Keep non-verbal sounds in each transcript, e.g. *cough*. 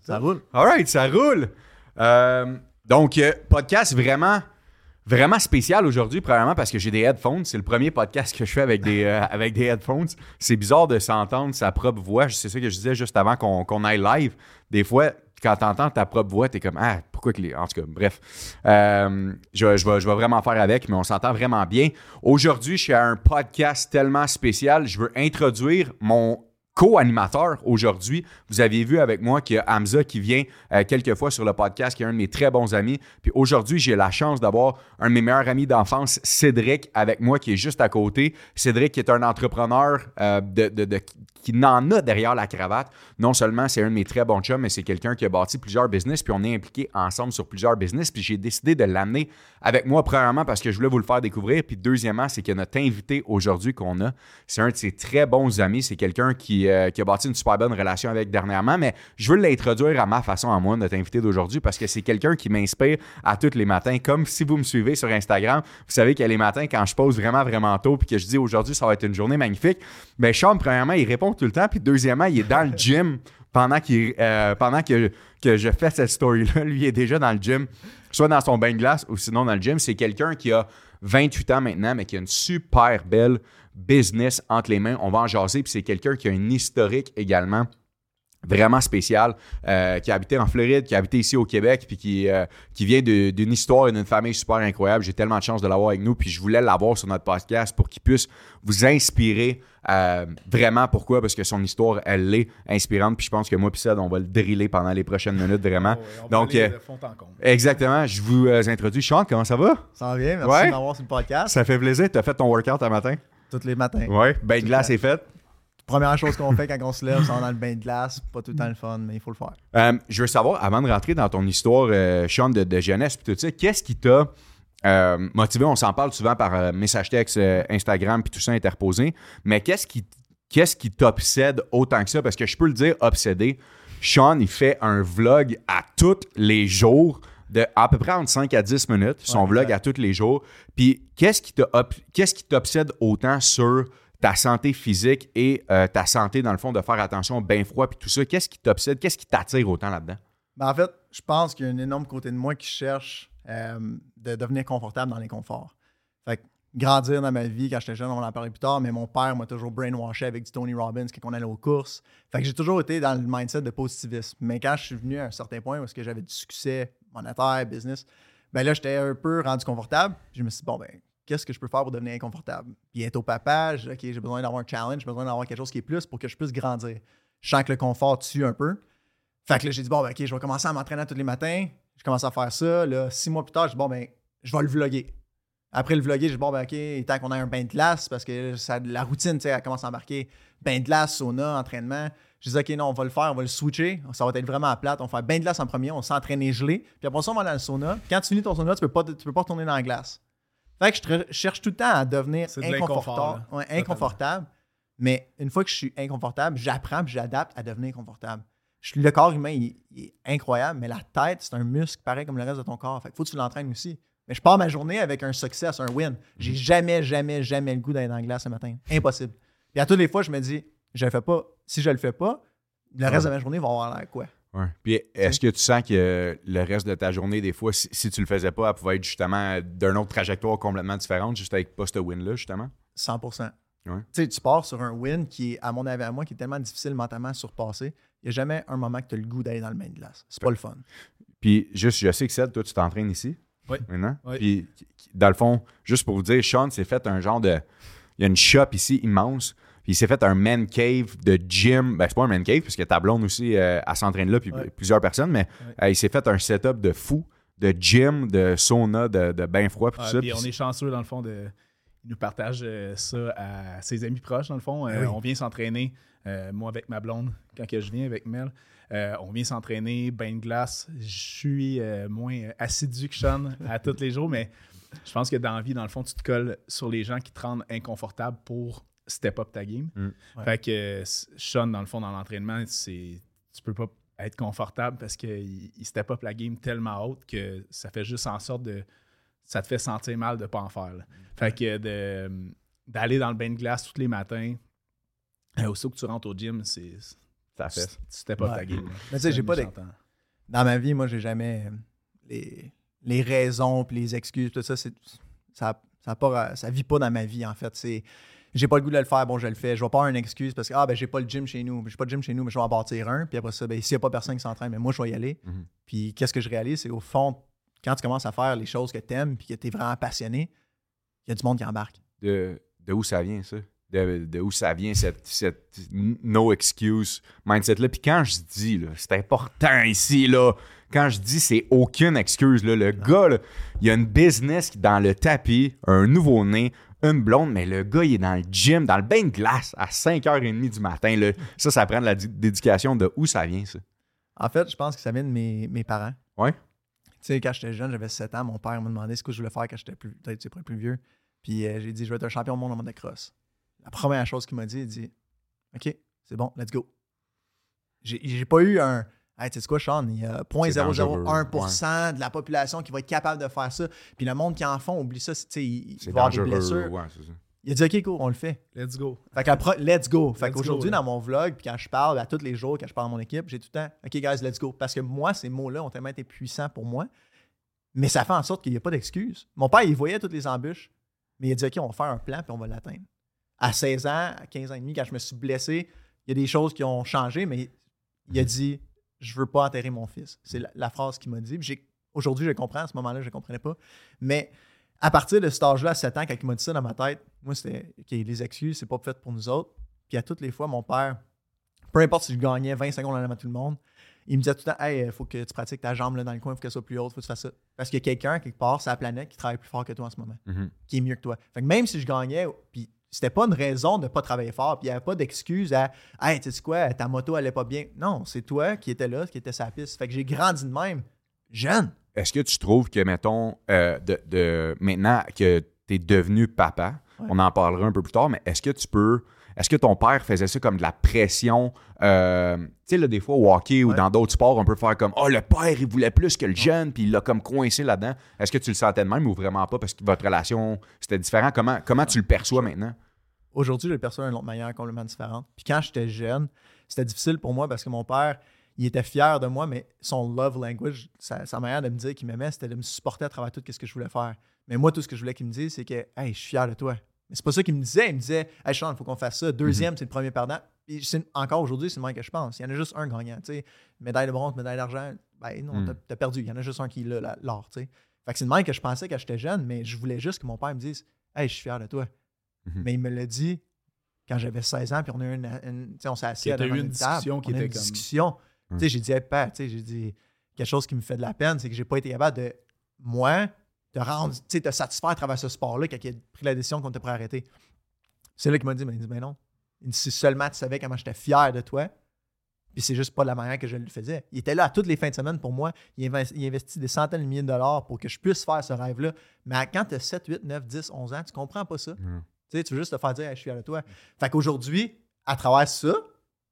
Ça roule. All ça roule. Euh, donc, euh, podcast vraiment, vraiment spécial aujourd'hui, premièrement parce que j'ai des headphones. C'est le premier podcast que je fais avec des, euh, avec des headphones. C'est bizarre de s'entendre sa propre voix. C'est ça que je disais juste avant qu'on aille live. Des fois, quand tu entends ta propre voix, tu es comme Ah, pourquoi que les. En tout cas, bref. Je, je, vais, je vais vraiment faire avec, mais on s'entend vraiment bien. Aujourd'hui, je suis à un podcast tellement spécial. Je veux introduire mon co-animateur aujourd'hui. Vous aviez vu avec moi qu'il y a Hamza qui vient euh, quelques fois sur le podcast, qui est un de mes très bons amis. Puis aujourd'hui, j'ai la chance d'avoir un de mes meilleurs amis d'enfance, Cédric, avec moi, qui est juste à côté. Cédric est un entrepreneur euh, qui n'en a derrière la cravate. Non seulement c'est un de mes très bons chums, mais c'est quelqu'un qui a bâti plusieurs business, puis on est impliqué ensemble sur plusieurs business. Puis j'ai décidé de l'amener avec moi, premièrement, parce que je voulais vous le faire découvrir. Puis deuxièmement, c'est que notre invité aujourd'hui qu'on a, c'est un de ses très bons amis. C'est quelqu'un qui, euh, qui a bâti une super bonne relation avec dernièrement. Mais je veux l'introduire à ma façon, à moi, notre invité d'aujourd'hui, parce que c'est quelqu'un qui m'inspire à tous les matins. Comme si vous me suivez sur Instagram, vous savez que les matins, quand je pose vraiment, vraiment tôt, puis que je dis aujourd'hui, ça va être une journée magnifique, ben Sean, premièrement, il répond tout le temps. Puis deuxièmement, il est dans le *laughs* gym pendant, qu'il, euh, pendant que, que je fais cette story-là. Lui, il est déjà dans le gym, soit dans son bain de glace ou sinon dans le gym. C'est quelqu'un qui a 28 ans maintenant, mais qui a une super belle business entre les mains. On va en jaser. Puis c'est quelqu'un qui a un historique également vraiment spécial, euh, qui a habité en Floride, qui a habité ici au Québec, puis qui, euh, qui vient d'une histoire et d'une famille super incroyable. J'ai tellement de chance de l'avoir avec nous, puis je voulais l'avoir sur notre podcast pour qu'il puisse vous inspirer euh, vraiment. Pourquoi? Parce que son histoire, elle est inspirante, puis je pense que moi puis Ced, on va le driller pendant les prochaines minutes, vraiment. Ouais, on va Donc, aller euh, de fond en comble. Exactement. Je vous euh, introduis. Sean, comment ça va? Ça va bien, merci Ouais. de m'avoir sur le podcast. Ça fait plaisir. Tu as fait ton workout un matin? Tous les matins. Oui. Ben de glace est faite. Première chose qu'on fait quand on se lève, c'est on dans le bain de glace. Pas tout le temps le fun, mais il faut le faire. Euh, je veux savoir, avant de rentrer dans ton histoire, euh, Sean, de, de jeunesse, puis tout ça, qu'est-ce qui t'a euh, motivé? On s'en parle souvent par euh, message texte, euh, Instagram, puis tout ça interposé. Mais qu'est-ce qui qu'est-ce qui t'obsède autant que ça? Parce que je peux le dire, obsédé. Sean, il fait un vlog à tous les jours de à peu près entre 5 à 10 minutes, son Ouais, vlog à tous les jours. Puis qu'est-ce qui t'obsède autant sur ta santé physique et euh, ta santé, dans le fond, de faire attention au bain froid puis tout ça? Qu'est-ce qui t'obsède? Qu'est-ce qui t'attire autant là-dedans? Ben, en fait, je pense qu'il y a un énorme côté de moi qui cherche euh, de devenir confortable dans l'inconfort. Fait que grandir dans ma vie, quand j'étais jeune, on va en parler plus tard, mais mon père m'a toujours brainwashé avec du Tony Robbins quand on allait aux courses. Fait que j'ai toujours été dans le mindset de positivisme. Mais quand je suis venu à un certain point où j'avais du succès monétaire, business, ben là, j'étais un peu rendu confortable. Je me suis dit, bon, ben, qu'est-ce que je peux faire pour devenir inconfortable? Bientôt papa, j'ai dit, OK, j'ai besoin d'avoir un challenge, j'ai besoin d'avoir quelque chose qui est plus pour que je puisse grandir. Je sens que le confort tue un peu. Fait que là, j'ai dit, bon, ben, OK, je vais commencer à m'entraîner tous les matins. Je commence à faire ça. Là, six mois plus tard, je dis, bon, ben, je vais le vlogger. Après le vlogger, je dis, bon, ben, OK, temps qu'on ait un bain de glace parce que la routine, tu sais, elle commence à embarquer. Bain de glace, sauna, entraînement. Je dis, OK, non, on va le faire, on va le switcher. Ça va être vraiment à plate. On va faire bain de glace en premier, on s'entraîner gelé. Puis après ça, on va dans le sauna. Quand tu finis ton sauna, tu peux pas, tu peux pas retourner dans la glace. Fait que je cherche tout le temps à devenir de inconfortable. Ouais, inconfortable. Mais une fois que je suis inconfortable, j'apprends puis j'adapte à devenir confortable. Je- le corps humain, il, il est incroyable, mais la tête, c'est un muscle pareil comme le reste de ton corps. Fait que faut que tu l'entraînes aussi. Mais je pars ma journée avec un success, un win. J'ai jamais, jamais, jamais le goût d'aller dans la glace ce matin. Impossible. Puis à toutes les fois, je me dis, je le fais pas. Si je le fais pas, le reste de ma journée va avoir l'air quoi? Ouais. Puis est-ce que tu sens que le reste de ta journée, des fois, si, si tu le faisais pas, elle pouvait être justement d'une autre trajectoire complètement différente, juste avec pas ce win-là, justement? 100% Ouais. Tu sais, tu pars sur un win qui est, à mon avis, à moi, qui est tellement difficile mentalement à surpasser. Il n'y a jamais un moment que tu as le goût d'aller dans le bain de glace. C'est pas le fun. Puis juste, je sais que Ced, toi, tu t'entraînes ici. Oui. Maintenant. Oui. Puis dans le fond, juste pour vous dire, Sean s'est fait un genre de. Il y a une shop ici immense. Puis il s'est fait un man cave de gym. Ben, c'est pas un man cave, puisque ta blonde aussi, euh, elle s'entraîne là, puis Ouais. plusieurs personnes, mais Ouais. euh, il s'est fait un setup de fou, de gym, de sauna, de, de bain froid, puis tout ça. puis on est chanceux, dans le fond, de. Il nous partage euh, ça à ses amis proches, dans le fond. Oui. On vient s'entraîner, moi avec ma blonde, quand que je viens avec Mel. euh, on vient s'entraîner, bain de glace. Je suis euh, moins assidu que Sean à tous les jours, mais je pense que dans la vie, dans le fond, tu te colles sur les gens qui te rendent inconfortable pour step up ta game. Mm. Ouais. Fait que Sean, dans le fond, dans l'entraînement, c'est tu peux pas être confortable parce qu'il il step up la game tellement haute que ça fait juste en sorte de. Ça te fait sentir mal de pas en faire. là. Fait que de- d'aller dans le bain de glace tous les matins, euh, aussitôt que tu rentres au gym, c'est. ta fesse. C'était pas Ouais. ta game. là. Mais tu sais, j'ai pas de-. Dans ma vie, moi, j'ai jamais euh, les, les raisons puis les excuses, tout ça, c'est, ça, ça, ça vit pas dans ma vie, en fait. C'est, j'ai pas le goût de le faire, bon, je le fais. Je vais pas avoir une excuse parce que, ah, ben, j'ai pas le gym chez nous. J'ai pas de gym chez nous, mais je vais en bâtir un. Puis après ça, ben, s'il y a pas personne qui s'entraîne, mais moi, je vais y aller. Mhm. Puis qu'est-ce que je réalise, c'est au fond, quand tu commences à faire les choses que tu aimes puis que tu es vraiment passionné, il y a du monde qui embarque. De, de où ça vient, ça? De, de où ça vient, cette, cette no excuse mindset-là? Puis quand je dis, là, c'est important ici, là, quand je dis c'est aucune excuse, là, le gars, là, il y a une business qui est dans le tapis, un nouveau-né, une blonde, mais le gars, il est dans le gym, dans le bain de glace à 5h30 du matin. Là. Ça, ça prend de la dé- dédication de où ça vient, ça? En fait, je pense que ça vient de mes, mes parents. Ouais. Tu sais, quand j'étais jeune, j'avais 7 ans, mon père m'a demandé ce que je voulais faire quand j'étais plus, peut-être tu sais, pas plus vieux. Puis euh, j'ai dit, je veux être un champion du monde en motocross. La première chose qu'il m'a dit, il dit, OK, c'est bon, let's go. J'ai j'ai pas eu un. Hey, tu sais quoi, Sean, il y a 0.001% de la population qui va être capable de faire ça. Puis le monde qui en font, oublie ça, c'est- tu sais, il, il C'est va avoir des blessures. Ouais, c'est ça. Il a dit, OK, cool, on le fait. Let's go. Fait que après, let's go. Fait Let's qu'aujourd'hui, dans mon vlog, puis quand je parle à tous les jours, quand je parle à mon équipe, j'ai tout le temps, OK, guys, let's go. Parce que moi, ces mots-là ont tellement été puissants pour moi. Mais ça fait en sorte qu'il n'y a pas d'excuse. Mon père, il voyait toutes les embûches, mais il a dit, OK, on va faire un plan, puis on va l'atteindre. À 16 ans, à 15 ans et demi, quand je me suis blessé, il y a des choses qui ont changé, mais il a dit, je veux pas enterrer mon fils. C'est la, la phrase qu'il m'a dit. Aujourd'hui, je comprends. À ce moment-là, je ne comprenais pas. Mais à partir de cet âge-là, à 7 ans, quand il m'a dit ça dans ma tête, moi, c'était OK, les excuses, c'est pas fait pour nous autres. Puis à toutes les fois, mon père, peu importe si je gagnais 20 secondes en avant tout le monde, il me disait tout le temps Hey, il faut que tu pratiques ta jambe là, dans le coin, il faut qu'elle soit plus haute, il faut que tu fasses ça. Parce qu'il y a quelqu'un, quelque part, sur la planète, qui travaille plus fort que toi en ce moment, Mhm. qui est mieux que toi. Fait que même si je gagnais, puis c'était pas une raison de pas travailler fort, puis il n'y avait pas d'excuse à Hey, tu sais quoi, ta moto allait pas bien. Non, c'est toi qui étais là, qui était sa piste. Fait que j'ai grandi de même, jeune. Est-ce que tu trouves que, mettons, euh, de, de- maintenant que tu es devenu papa, Ouais. on en parlera un peu plus tard, mais est-ce que tu peux. Est-ce que ton père faisait ça comme de la pression? euh, tu sais, là, des fois, au hockey ou Ouais. dans d'autres sports, on peut faire comme Oh, le père, il voulait plus que le jeune, puis il l'a comme coincé là-dedans. Est-ce que tu le sentais de même ou vraiment pas parce que votre relation, c'était différent? Comment, comment tu le perçois maintenant? Aujourd'hui, je le perçois d'une autre manière complètement différente. Puis quand j'étais jeune, c'était difficile pour moi parce que mon père, il était fier de moi, mais son love language, sa, sa manière de me dire qu'il m'aimait, c'était de me supporter à travers tout ce que je voulais faire. Mais moi, tout ce que je voulais qu'il me dise, c'est que, hey, je suis fier de toi. Mais c'est pas ça qu'il me disait. Il me disait, hey, Sean, il faut qu'on fasse ça. Deuxième, c'est le premier perdant. Encore aujourd'hui, c'est le moins que je pense. Il y en a juste un gagnant. tu sais. Médaille de bronze, médaille d'argent, ben non, Mm. t'as- perdu. Il y en a juste un qui l'a, l'or. Fait que c'est le même que je pensais quand j'étais jeune, mais je voulais juste que mon père me dise, hey, je suis fier de toi. Mhm. Mais il me l'a dit quand j'avais 16 ans, puis on a eu une, on s'est assis à eu une une table, discussion qui on était une comme- discussion. J'ai dit, hey, père, tu sais, j'ai dit quelque chose qui me fait de la peine, c'est que j'ai pas été capable de, moi, te rendre, tu sais, te satisfaire à travers ce sport-là quand il a pris la décision qu'on prêt à arrêter. C'est là qu'il m'a dit, ben, il dit, ben non. Il dit, si seulement tu savais comment j'étais fier de toi, puis c'est juste pas de la manière que je le faisais. Il était là à toutes les fins de semaine pour moi. Il investi, il investit des centaines de milliers de dollars pour que je puisse faire ce rêve-là. Mais quand tu as 7, 8, 9, 10, 11 ans, tu comprends pas ça. Tu sais, tu veux juste te faire dire, Hey, je suis fier de toi. Fait qu'aujourd'hui, à travers ça,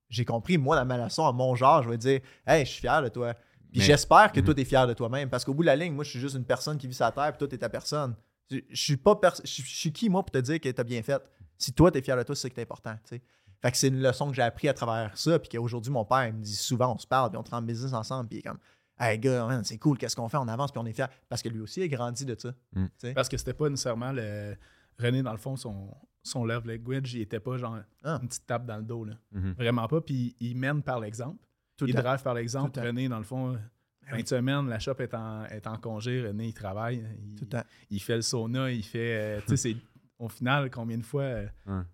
j'ai compris, moi, dans ma leçon, à mon genre, je vais dire, hey, je suis fier de toi. Puis Mais- j'espère que Mhm. toi, tu es fier de toi-même. Parce qu'au bout de la ligne, moi, je suis juste une personne qui vit sa terre, puis toi, tu es ta personne. Je, je suis pas pers- je, je suis qui, moi, pour te dire que tu as bien fait? Si toi, tu es fier de toi, c'est ça qui est important. tu sais. Fait que c'est une leçon que j'ai appris à travers ça. Puis qu'aujourd'hui, mon père, il me dit souvent, on se parle, puis on travaille en business ensemble. Puis il est comme, hey, gars, man, c'est cool, qu'est-ce qu'on fait? On avance, puis on est fier. Parce que lui aussi, il a grandi de ça. Mm. tu. Parce que c'était pas nécessairement le. René, dans le fond, son, son love language, il était pas genre Ah. une petite tape dans le dos. Là. Mhm. Vraiment pas. Puis il mène par l'exemple. Drive par l'exemple. Tout le temps. René, dans le fond, fin oui. de semaine, la shop est en, est en congé. René, il travaille. Il, Tout fait le sauna. Il fait. euh, tu sais, c'est. Au final, combien de fois. euh,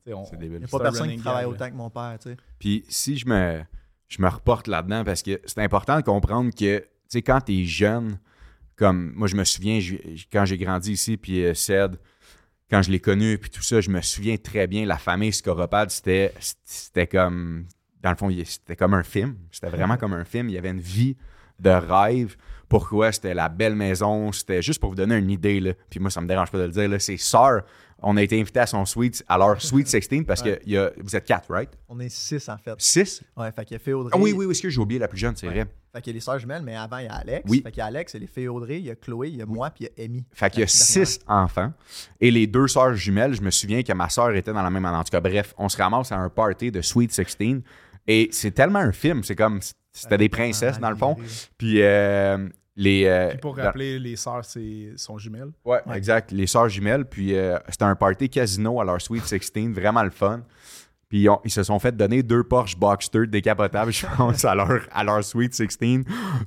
tu on- c'est débile. Il n'y a pas personne qui travaille autant que mon père. tu sais. Puis si je me, je me reporte là-dedans, parce que c'est important de comprendre que, tu sais, quand t'es jeune, comme moi, je me souviens, je- quand j'ai grandi ici, puis euh, Ced, quand je l'ai connu, puis tout ça, je me souviens très bien, la famille Scoropad, c'était, c'était comme, dans le fond, c'était comme un film. C'était vraiment comme un film. Il y avait une vie de rêve. Pourquoi? C'était la belle maison? C'était juste pour vous donner une idée. Là. Puis moi, ça me dérange pas de le dire. Là. C'est Sœur. On a été invité à son suite, à leur Sweet 16 parce Ouais. que y a, vous êtes quatre, right? On est six, en fait. Six? Ouais, fait qu'il y a Fée Audrey. Ah oui, oui, oui, est-ce que j'ai oublié la plus jeune, c'est Ouais. vrai. Fait qu'il y a les sœurs jumelles, mais avant, il y a Alex. Oui. Fait qu'il y a Alex, il y a les Fées Audrey, il y a Chloé, il y a moi, puis il y a Amy. Fait qu'il y a six enfants. Et les deux sœurs jumelles, je me souviens que ma sœur était dans la même année. En tout cas, bref, on se ramasse à un party de Sweet 16. Et c'est tellement un film. C'est comme. C'était des princesses, dans le fond. Puis euh, les. euh, Puis pour dans- rappeler, les sœurs, c'est sont jumelles. Ouais, Ouais. exact. Les sœurs jumelles. Puis euh, c'était un party casino à leur Sweet 16, vraiment le fun. Puis ils, se sont fait donner deux Porsche Boxster décapotables, je pense, à leur, à leur Sweet 16.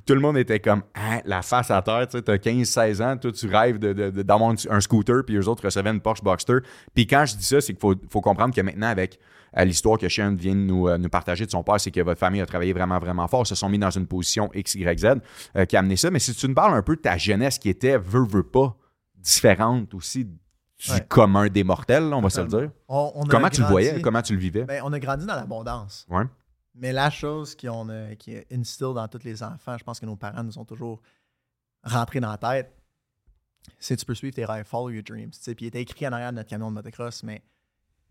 Tout le monde était comme, Hein, la face à terre, tu sais, t'as 15-16 ans, toi, tu rêves d'avoir un- scooter, puis eux autres recevaient une Porsche Boxster. Puis quand je dis ça, c'est qu'il faut, faut comprendre que maintenant, avec euh, l'histoire que Shane vient de nous, euh, nous partager de son père, c'est que votre famille a travaillé vraiment, vraiment fort, se sont mis dans une position X, Y, Z euh, qui a amené ça. Mais si tu nous parles un peu de ta jeunesse qui était, veut, veut pas, différente aussi du Ouais. commun des mortels, là, on va se le dire. On- on a Comment tu le voyais? Comment tu le vivais? Ben, on a grandi dans l'abondance. Ouais. Mais la chose qui, on a, qui est instill dans tous les enfants, je pense que nos parents nous ont toujours rentré dans la tête, c'est tu peux suivre tes rêves, follow your dreams. Puis il était écrit en arrière de notre camion de motocross, mais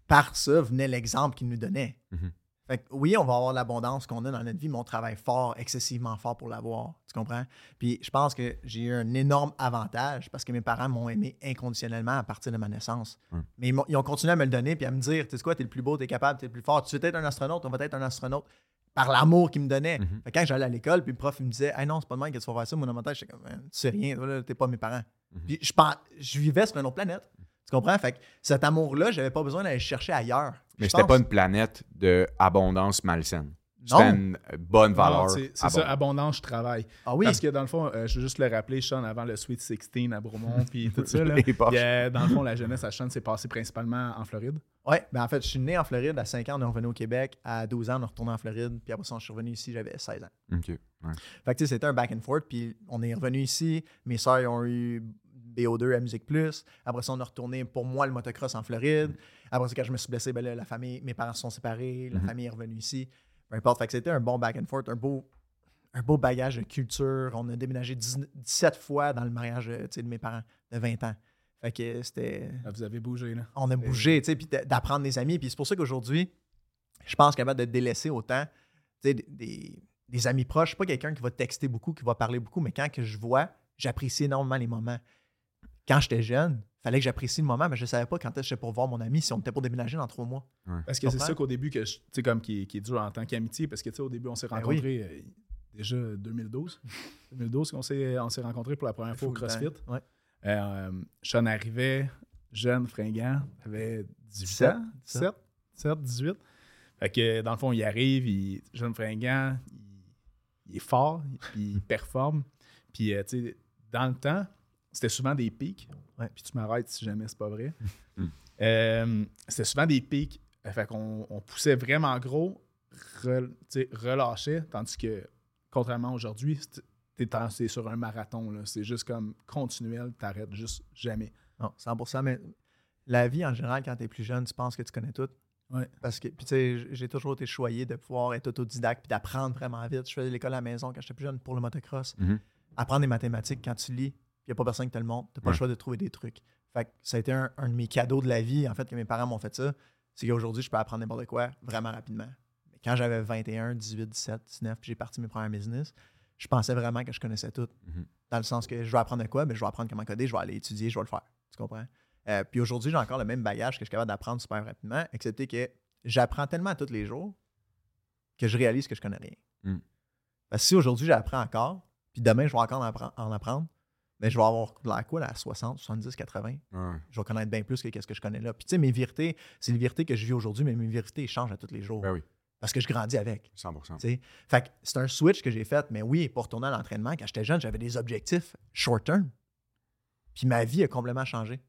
par ça venait l'exemple qu'il nous donnait. Mhm. Fait que oui, on va avoir l'abondance qu'on a dans notre vie, mais on travaille fort, excessivement fort pour l'avoir. Tu comprends? Puis je pense que j'ai eu un énorme avantage parce que mes parents m'ont aimé inconditionnellement à partir de ma naissance. Mais ils, ont continué à me le donner puis à me dire, tu sais quoi, t'es le plus beau, t'es capable, t'es le plus fort. Tu veux être un astronaute, on va être un astronaute. Par l'amour qu'ils me donnaient. Mhm. Quand j'allais à l'école, puis le prof il me disait, hey non, c'est pas de même que tu vas faire ça. Ma tête, j'étais comme, Man, tu sais rien, t'es pas mes parents. Mhm. Puis je, vivais sur une autre planète. Tu comprends? Fait que cet amour-là, j'avais pas besoin d'aller le chercher ailleurs. Mais Je c'était pas une planète d'abondance malsaine. Non. C'était une bonne valeur. C'est ça, abondance, je travaille. Ah oui. Parce que dans le fond, euh, je veux juste le rappeler, Sean, avant le Sweet 16 à Bromont, puis tout ça, là, *laughs* il a- dans le fond, la jeunesse à Sean s'est passée principalement en Floride. Ouais, ben en fait, je suis né en Floride à 5 ans, on est revenu au Québec. À 12 ans, on est retourné en Floride. Puis après ça, je suis revenu ici, j'avais 16 ans. OK. Ouais. Fait que tu sais, c'était un back and forth. Puis on est revenu ici. Mes soeurs ils ont eu BO2 à Musique Plus. Après ça, on est retourné pour moi le motocross en Floride. Après ça, quand je me suis blessé, ben là, la famille, mes parents se sont séparés. La Mhm. famille est revenue ici. Peu importe. Fait que c'était un bon back and forth, un beau, un beau bagage de culture. On a déménagé 10 17 fois dans le mariage de mes parents de 20 ans. Fait que c'était Là, vous avez bougé, là. on a bougé, tu sais, puis d'a- d'apprendre des amis. Puis c'est pour ça qu'aujourd'hui, je pense capable de délaisser autant, tu sais, des, des- des amis proches. Je suis pas quelqu'un qui va texter beaucoup, qui va parler beaucoup, mais quand que je vois, j'apprécie énormément les moments. Quand j'étais jeune, fallait que j'apprécie le moment, mais je savais pas quand est-ce que pour voir mon ami si on était pour déménager dans trois mois. Parce que c'est ça qu'au début, que je- tu sais, comme qui, est- qui est dur en tant qu'amitié, parce que tu sais, au début, on s'est Ben rencontrés euh, déjà 2012. 2012 *laughs* qu'on s'est on s'est rencontrés pour la première fois au. CrossFit. Ouais. Euh, Sean arrivait, jeune, fringant, avait 18 17, ans, 17, 17, 18. Fait que dans le fond, il arrive, il, jeune fringant, il, il est fort, puis il *laughs* performe. Puis, euh, tu sais, dans le temps, c'était souvent des pics. Ouais. Puis tu m'arrêtes si jamais c'est pas vrai. *laughs* Mm. Euh, c'était souvent des pics. Euh, Fait qu'on on poussait vraiment gros, sais, relâchait, tandis que, contrairement à aujourd'hui, c'est- t'es sur un marathon. là. C'est juste comme continuel, t'arrêtes juste jamais. Non, 100% mais la vie en général, quand tu es plus jeune, tu penses que tu connais tout. Ouais. Parce que, puis tu sais, j'ai toujours été choyé de pouvoir être autodidacte puis d'apprendre vraiment vite. Je faisais l'école à la maison quand j'étais plus jeune pour le motocross. Mhm. apprendre des mathématiques quand tu lis, il n'y a pas personne qui te le montre, tu n'as pas Ouais. le choix de trouver des trucs. Fait que ça a été un, un de mes cadeaux de la vie, en fait, que mes parents m'ont fait ça. C'est qu'aujourd'hui, je peux apprendre n'importe quoi vraiment rapidement. Mais quand j'avais 21, 18, 17, 19, puis j'ai parti mes premières business, je pensais vraiment que je connaissais tout. Mhm. Dans le sens que je vais apprendre de quoi, mais je vais apprendre comment coder, je vais aller étudier, je vais le faire. Tu comprends? Euh, puis aujourd'hui, j'ai encore le même bagage que je suis capable d'apprendre super rapidement, excepté que j'apprends tellement tous les jours que je réalise que je connais rien. Mm. Parce que si aujourd'hui j'apprends encore, puis demain je vais encore en appren- en apprendre, mais je vais avoir de la quoi, là, à 60, 70, 80. Ouais. Je vais connaître bien plus que ce que je connais là. Puis tu sais, mes vérités, c'est les vérités que je vis aujourd'hui, mais mes vérités changent à tous les jours. Ben oui, Parce que je grandis avec. 100%. tu sais? Fait que c'est un switch que j'ai fait, mais oui, pour retourner à l'entraînement, quand j'étais jeune, j'avais des objectifs short term. Puis ma vie a complètement changé.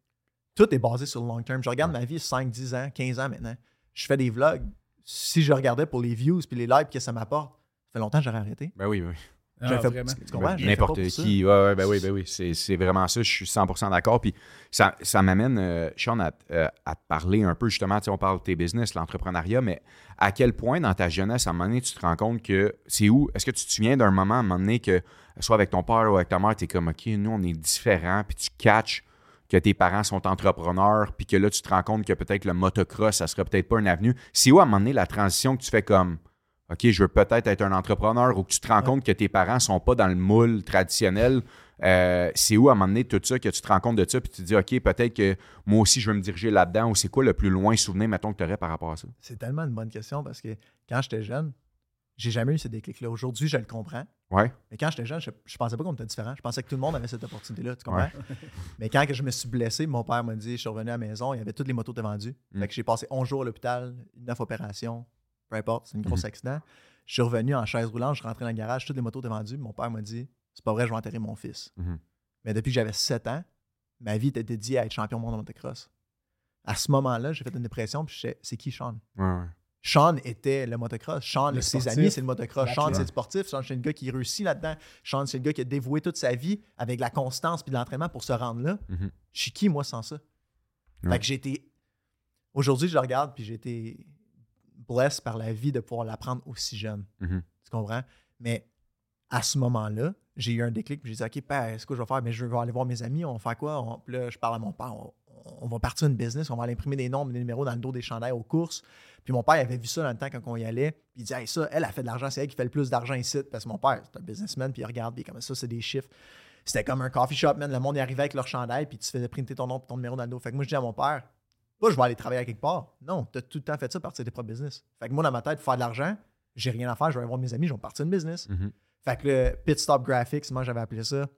Tout est basé sur le long term. Je regarde ma vie 5, 10 ans, 15 ans maintenant. Je fais des vlogs. Si je regardais pour les views puis les likes que ça m'apporte, ça fait longtemps que j'aurais arrêté. Ben oui, ben oui. Ah, fait- tu comprends? Pas N'importe qui. Ouais, ouais, ben oui, ben oui. C'est, c'est vraiment ça. Je suis 100% d'accord. Puis ça, ça m'amène, euh, Sean, à, euh, à te parler un peu, justement, tu sais, on parle de tes business, l'entrepreneuriat, mais à quel point dans ta jeunesse, à un moment donné, tu te rends compte que c'est où? Est-ce que tu te souviens d'un moment, à un moment donné, que soit avec ton père ou avec ta mère, tu es comme, OK, nous, on est différents, puis tu catches que tes parents sont entrepreneurs, puis que là, tu te rends compte que peut-être le motocross, ça serait peut-être pas une avenue. C'est où, à un moment donné, la transition que tu fais comme, OK, je veux peut-être être un entrepreneur ou que tu te rends compte que tes parents sont pas dans le moule traditionnel. Euh, c'est où, à un moment donné, tout ça, que tu te rends compte de ça, puis tu te dis, OK, peut-être que moi aussi, je veux me diriger là-dedans, ou c'est quoi le plus loin souvenir, mettons, que tu aurais par rapport à ça? C'est tellement une bonne question parce que quand j'étais jeune, j'ai jamais eu ce déclic-là. Aujourd'hui, je le comprends. Ouais. Mais quand j'étais jeune, je, je pensais pas qu'on était différent. Je pensais que tout le monde avait cette opportunité-là. Tu comprends? *laughs* Mais quand je me suis blessé, mon père m'a dit, je suis revenu à la maison, il y avait toutes les motos de vendues. Mm. Fait que j'ai passé 11 jours à l'hôpital, 9 opérations, peu importe, c'est un gros Mhm. accident. Je suis revenu en chaise roulante, je suis rentré dans le garage, toutes les motos étaient vendues. Mon père m'a dit, c'est pas vrai, je vais enterrer mon fils. Mhm. Mais depuis que j'avais 7 ans, ma vie était dédiée à être champion du monde de motocross. À ce moment-là, j'ai fait une dépression, puis je sais, c'est qui Sean? Ouais, ouais. Sean était le motocross. Sean, Le ses sportif. amis, c'est le motocross. Sean, c'est le sportif. Sean, c'est le gars qui réussit là-dedans. Sean, c'est le gars qui a dévoué toute sa vie avec la constance puis de l'entraînement pour se rendre là. Mhm. Je suis qui, moi, sans ça? Ouais. Fait que j'ai été. Aujourd'hui, je le regarde puis j'ai été blessé par la vie de pouvoir l'apprendre aussi jeune. Mhm. Tu comprends? Mais à ce moment-là, j'ai eu un déclic. puis J'ai dit, OK, père, ce que je vais faire? Mais je vais aller voir mes amis. On va faire quoi? On- puis là, je parle à mon père. On, on va partir une business. On va aller imprimer des nombres, des numéros dans le dos des chandails aux courses. Puis mon père il avait vu ça dans le temps quand on y allait. Puis il dit, hey, ça, elle a fait de l'argent. C'est elle qui fait le plus d'argent ici. Parce que mon père, c'est un businessman. Puis il regarde. Puis comme ça, c'est des chiffres. C'était comme un coffee shop, man. Le monde y arrivait avec leur chandail. Puis tu faisais printer ton nom et ton numéro dans le dos. Fait que moi, je dis à mon père, pas je vais aller travailler à quelque part. Non, tu as tout le temps fait ça, partir des propres business. Fait que moi, dans ma tête, faire de l'argent, j'ai rien à faire. Je vais aller voir mes amis. Je vais partir une business. Mhm. Fait que le Pit Stop Graphics, moi j'avais appelé ça,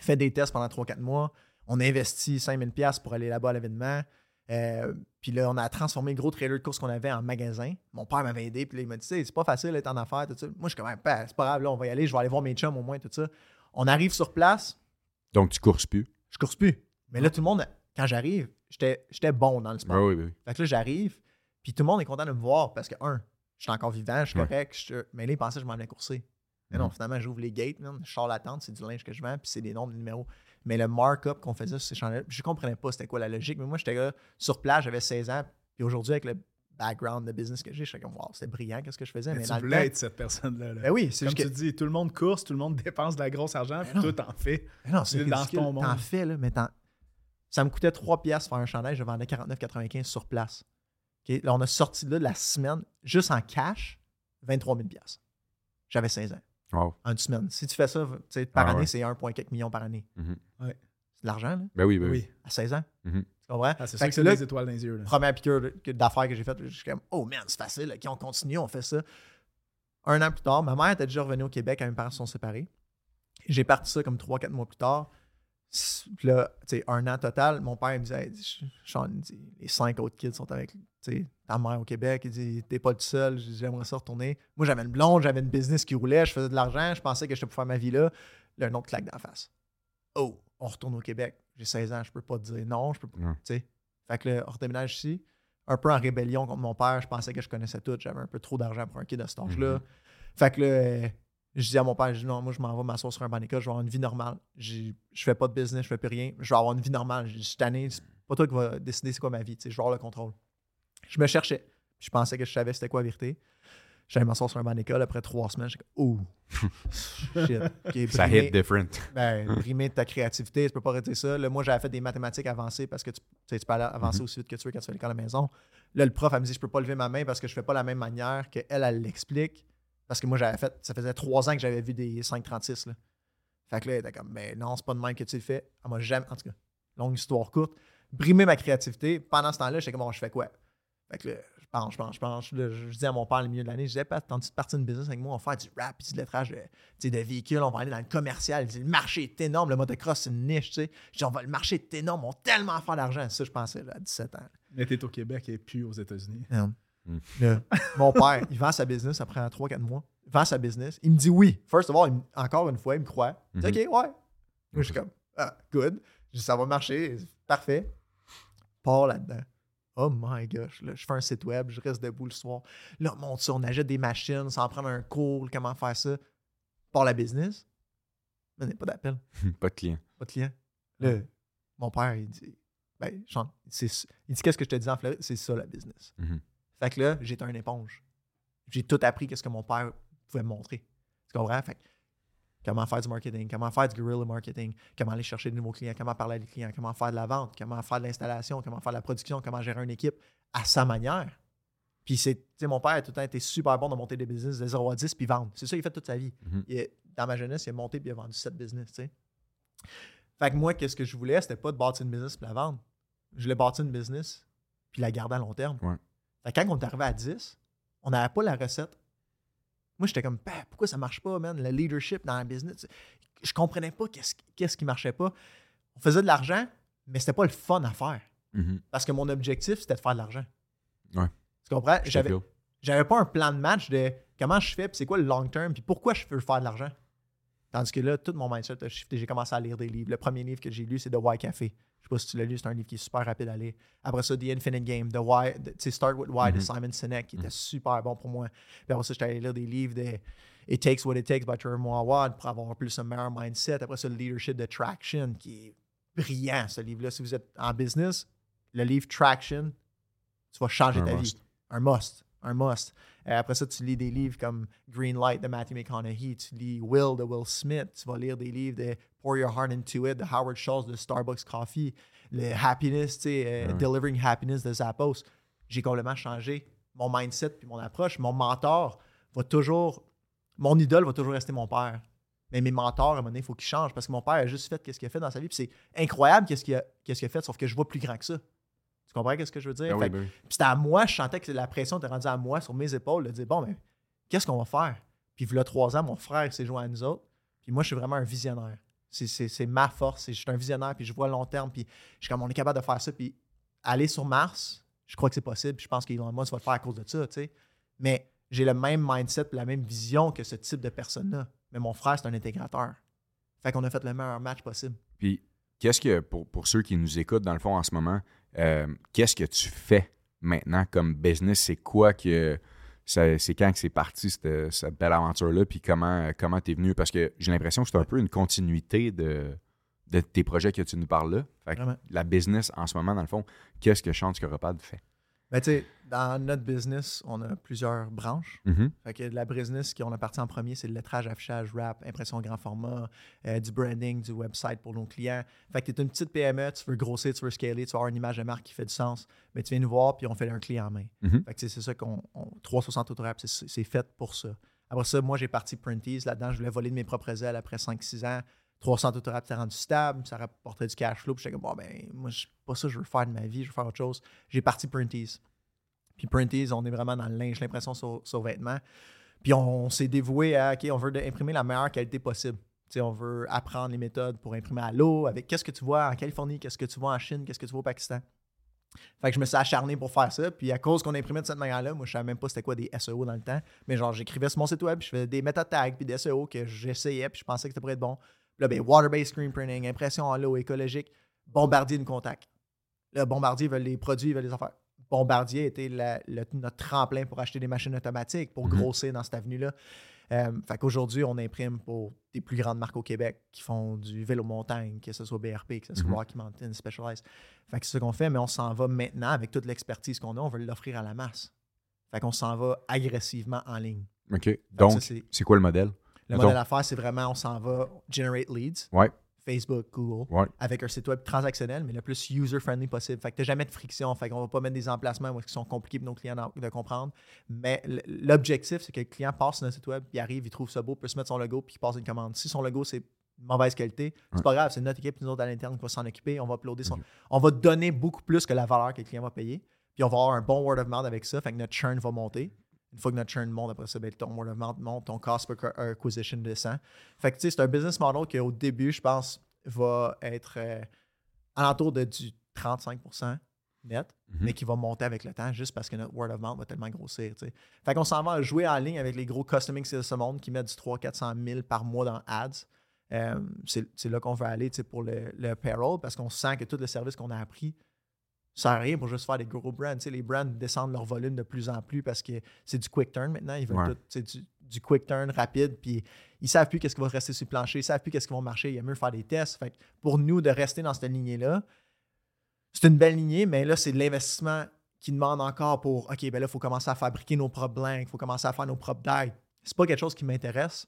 fait des tests pendant 3-4 mois. On a investi 5000$ piastres pour aller là-bas à l'événement. Euh, puis là, on a transformé le gros trailer de course qu'on avait en magasin. Mon père m'avait aidé, puis là, il m'a dit, c'est pas facile d'être en affaires, tout ça. Moi, je suis comme, Ben, c'est pas grave, là, on va y aller, je vais aller voir mes chums au moins, tout ça. On arrive sur place, Donc, tu courses plus. je course plus. Mais là, tout le monde, quand j'arrive, j'étais j'étais bon dans le sport. Ah oui, oui, oui. Fait que là, j'arrive, puis tout le monde est content de me voir parce que, un, je suis encore vivant, je suis correct, mais là, ils pensaient que je m'en allais courser. Mais non, Mhm. finalement, j'ouvre les gates, man, je sors la tente, c'est du linge que je vends, puis c'est des nombres, des numéros. Mais le markup qu'on faisait sur ces chandails, je comprenais pas c'était quoi la logique, mais moi, j'étais là, sur place, j'avais 16 ans, puis aujourd'hui, avec le background de business que j'ai, je suis comme, wow, c'était brillant, qu'est-ce que je faisais. Mais Mais, tu voulais temps- être cette personne-là. là. Ben oui, c'est Comme tu que. dis, tout le monde course, tout le monde *laughs* dépense de la grosse argent, puis non. toi, t'en fais. Mais non, c'est dans ton monde. T'en fais, là, mais t'en- ça me coûtait 3 piastres faire un chandail, je vendais 49,95 sur place. OK? Là, on a sorti de là de la semaine, juste en cash, 23 000 piastres. J'avais 16 ans. Wow. En une semaine. Si tu fais ça, tu sais, par Ah année, ouais. c'est 1,4 millions par année. Ouais. C'est de l'argent, là, Ben oui, ben oui. Oui. à 16 ans. Tu comprends? Ah, c'est que que c'est là, des étoiles dans les yeux. Là. première piqûre d'affaires que j'ai faite, je suis comme, oh man, c'est facile, on continue, on fait ça. Un an plus tard, ma mère était déjà revenue au Québec quand mes parents se sont séparés. J'ai parti ça comme 3-4 mois plus tard. Là, tu sais, un an total, mon père me disait, Hey, Sean, les cinq autres kids sont avec ta mère au Québec. Il dit, t'es pas le seul, j'aimerais ça retourner. Moi, j'avais une blonde, j'avais une business qui roulait, je faisais de l'argent, je pensais que j'étais pour faire ma vie là. Là, un autre claque dans la face. Oh, on retourne au Québec. J'ai 16 ans, je peux pas te dire non, je peux pas. Ouais. Tu sais. Fait que là, on redéménage ici. Un peu en rébellion contre mon père, je pensais que je connaissais tout. J'avais un peu trop d'argent pour un kid à cet âge-là. Mhm. Fait que là, euh, je dis à mon père, je dis non, moi je m'en vais m'asseoir sur un banc d'école, je vais avoir une vie normale. Je fais pas de business, je fais plus rien. Je vais avoir une vie normale. Je cette année, c'est pas toi qui vas décider c'est quoi ma vie. tu sais, Je vais avoir le contrôle. Je me cherchais. Je pensais que je savais c'était quoi la vérité. J'allais m'asseoir sur un banc d'école après trois semaines. J'étais oh, *laughs* shit. Ça brimé- hit different. ben, brimer de ta créativité, tu peux pas arrêter ça. Là, moi, j'avais fait des mathématiques avancées parce que tu, tu sais, tu peux aller avancer Mhm. aussi vite que tu veux quand tu fais l'école à la maison. Là, le prof, elle me dit, je peux pas lever ma main parce que je fais pas la même manière qu'elle, elle l'explique. Parce que moi, j'avais fait, ça faisait trois ans que j'avais vu des 536. Là. Fait que là, elle était comme, ben non, c'est pas de même que tu le fais. Elle m'a jamais, en tout cas, longue histoire courte, brimer ma créativité. Pendant ce temps-là, j'étais comme, bon, je fais quoi? Fait que là, je pense, je pense, je pense. Là, je, dis à mon père, le milieu de l'année, je disais, pas, tente de partir une business avec moi, on va faire du rap, puis du lettrage de, de véhicules, on va aller dans le commercial. Dit, le marché est énorme, le motocross, c'est une niche, tu sais. Je dis, on va, le marché est énorme, on va tellement faire d'argent. Ça, je pensais, là, à 17 ans. Mais t'es au Québec et plus aux États-Unis. Mm. Mon père, il vend sa business après 3-4 mois. Il vend sa business. Il me dit oui. First of all, me- encore une fois, il me croit. Il dit OK, ouais. Moi, je suis comme, ah, good. Je dis, ça va marcher. Parfait. Pars là-dedans. Oh my gosh. Là, je fais un site web, je reste debout le soir. Là, on monte ça, on achète des machines, sans prendre un cours, comment faire ça. Pars la business. Mais il n'y a pas d'appel *laughs* Pas de client. pas de client. Là, mon père, il dit, ben, Sean, il dit, qu'est-ce que je te dis en Floride? C'est ça, la business. Mhm. Fait que là, j'étais un éponge. J'ai tout appris, qu'est-ce que mon père pouvait me montrer. Tu comprends? Fait que, comment faire du marketing, comment faire du guerrilla marketing, comment aller chercher de nouveaux clients, comment parler à des clients, comment faire de la vente, comment faire de l'installation, comment faire de la production, comment gérer une équipe à sa manière. Puis c'est, tu sais, mon père a tout le temps été super bon de monter des business de 0 à 10 puis vendre. C'est ça qu'il fait toute sa vie. Mhm. Il est- dans ma jeunesse, il a monté puis il a vendu 7 business, tu sais. Fait que moi, qu'est-ce que je voulais, c'était pas de bâtir une business puis la vendre. Je voulais bâtir une business puis la garder à long terme. Ouais. Fait que quand on est arrivé à 10, on n'avait pas la recette Moi, j'étais comme, bah, pourquoi ça marche pas, man? Le leadership dans la business. Je comprenais pas qu'est-ce qu'est-ce qui marchait pas. On faisait de l'argent, mais c'était pas le fun à faire. Mhm. Parce que mon objectif, c'était de faire de l'argent. Ouais. Tu comprends? Je J'avais, pas un plan de match de comment je fais, puis c'est quoi le long term, puis pourquoi je veux faire de l'argent. Tandis que là, tout mon mindset a shifté. J'ai commencé à lire des livres. Le premier livre que j'ai lu, c'est The Why Café. Je sais pas si tu l'as lu, c'est un livre qui est super rapide à lire. Après ça, The Infinite Game, The Why, the- Start with Why de Mhm. Simon Sinek, qui était super bon pour moi. Puis après ça, j'étais allé lire des livres de It Takes What It Takes by Trevor Moawad pour avoir plus un meilleur mindset. Après ça, le Leadership de Traction, qui est brillant, ce livre-là. Si vous êtes en business, le livre Traction, tu vas changer Un ta must. vie. Un must. Un must. Après ça, tu lis des livres comme Green Light de Matthew McConaughey, tu lis Will de Will Smith, tu vas lire des livres de Pour Your Heart Into It de Howard Schultz de Starbucks Coffee, le Happiness, tu sais, euh. Delivering Happiness de Zappos. J'ai complètement changé mon mindset puis mon approche. Mon mentor va toujours, mon idole va toujours rester mon père. Mais mes mentors, à un moment donné, il faut qu'ils changent parce que mon père a juste fait ce qu'il a fait dans sa vie. Puis c'est incroyable qu'est-ce qu'il a, qu'est-ce qu'il a fait, sauf que je vois plus grand que ça. Tu comprends ce que je veux dire? Oui, ben oui. puis c'était à moi, je sentais que la pression était rendue à moi, sur mes épaules, de dire bon, mais qu'est-ce qu'on va faire? Puis a trois ans, mon frère s'est joint à nous autres. Puis moi, je suis vraiment un visionnaire. C'est- ma force. c'est- Je suis un visionnaire, puis je vois à long terme. Puis je suis comme, on est capable de faire ça. Puis aller sur Mars, je crois que c'est possible. Puis je pense qu'Elon Musk va le faire à cause de ça, tu sais. Mais j'ai le même mindset, puis la même vision que ce type de personne-là. Mais mon frère, c'est un intégrateur. Fait qu'on a fait le meilleur match possible. Puis, qu'est-ce que, pour, pour ceux qui nous écoutent, dans le fond, en ce moment, euh, qu'est-ce que tu fais maintenant comme business? C'est quoi que. C'est quand que c'est parti, cette, cette belle aventure-là? Puis comment comment t'es venu? Parce que j'ai l'impression que c'est un peu une continuité de, de tes projets que tu nous parles là. Fait que Vraiment. la business, en ce moment, dans le fond, qu'est-ce que Chante Coropade fait? Ben, tu sais, dans notre business, on a plusieurs branches. Mhm. Fait que la business qui on a parti en premier, c'est le lettrage, affichage, rap, impression grand format, euh, du branding, du website pour nos clients. Fait que tu es une petite PME, tu veux grossir, tu veux scaler, tu veux avoir une image de marque qui fait du sens, mais tu viens nous voir puis on fait un client en main. Mhm. Fait que c'est ça qu'on. on- 360 Autorap, c'est fait pour ça. Après ça, moi, j'ai parti Printies. Là-dedans, je voulais voler de mes propres ailes après 5-6 ans. 300 Autorap, c'était rendu stable, ça rapportait du cash flow. Puis j'étais comme, bon, ben, moi, je pas ça je veux faire de ma vie, je veux faire autre chose. J'ai parti Printies. Puis Printies, on est vraiment dans le linge, l'impression sur, sur vêtements. Puis on, s'est dévoué à, OK, on veut imprimer la meilleure qualité possible. Tu sais, on veut apprendre les méthodes pour imprimer à l'eau, avec qu'est-ce que tu vois en Californie, qu'est-ce que tu vois en Chine, qu'est-ce que tu vois au Pakistan? Fait que je me suis acharné pour faire ça. Puis à cause qu'on imprimait de cette manière-là, moi, je savais même pas c'était quoi des SEO dans le temps. Mais genre, j'écrivais sur mon site web, puis je faisais des meta tags, puis des SEO que j'essayais, puis je pensais que ça pourrait être bon. Là, ben, water-based screen printing, impression en l'eau, écologique. Bombardier nous contacte. Là, Bombardier veut les produits, veut les affaires. Bombardier était la- le- notre tremplin pour acheter des machines automatiques, pour Mhm. grossir dans cette avenue-là. Euh, fait qu'aujourd'hui, on imprime pour des plus grandes marques au Québec qui font du vélo montagne, que ce soit BRP, que ce soit Mhm. Rocky Mountain, Specialized. Fait que c'est ce qu'on fait, mais on s'en va maintenant avec toute l'expertise qu'on a, on veut l'offrir à la masse. Fait qu'on s'en va agressivement en ligne. OK. Donc, c'est quoi le modèle? Le modèle d'affaires, c'est vraiment, on s'en va generate leads, Ouais. Facebook, Google, Ouais. avec un site web transactionnel, mais le plus user-friendly possible. Fait que tu jamais de friction. Fait qu'on va pas mettre des emplacements qui sont compliqués pour nos clients de comprendre. Mais l'objectif, c'est que le client passe sur notre site web, il arrive, il trouve ça beau, peut se mettre son logo, puis il passe une commande. Si son logo, c'est mauvaise qualité, c'est pas grave, c'est notre équipe, nous autres à l'interne, qui va s'en occuper. On va uploader son. On va donner beaucoup plus que la valeur que le client va payer. Puis on va avoir un bon word of mouth avec ça. Fait que notre churn va monter. Une fois que notre churn monte, après ça, ben, ton word of mouth monte, ton cost per acquisition descend. Fait que tu sais, c'est un business model qui, au début, je pense, va être euh, alentour de du 35% net, Mhm. mais qui va monter avec le temps juste parce que notre word of mouth va tellement grossir. tu sais. Fait qu'on s'en va à jouer en ligne avec les gros customing de ce monde qui mettent du 300-400 000 par mois dans ads. Euh, c'est c'est là qu'on veut aller tu sais, pour le, le payroll parce qu'on sent que tout le service qu'on a appris ça sert à rien pour juste faire des gros brands. Tu sais, les brands descendent leur volume de plus en plus parce que c'est du quick turn maintenant. Ils veulent Ouais. tout, du, du quick turn rapide. Puis ils savent plus qu'est-ce qui va rester sur le plancher. Ils savent plus qu'est-ce qui va marcher. Il a mieux faire des tests. Fait que pour nous, de rester dans cette lignée-là, c'est une belle lignée, mais là, c'est de l'investissement qui demande encore pour OK, ben là, il faut commencer à fabriquer nos propres blancs, il faut commencer à faire nos propres dailles. C'est pas quelque chose qui m'intéresse.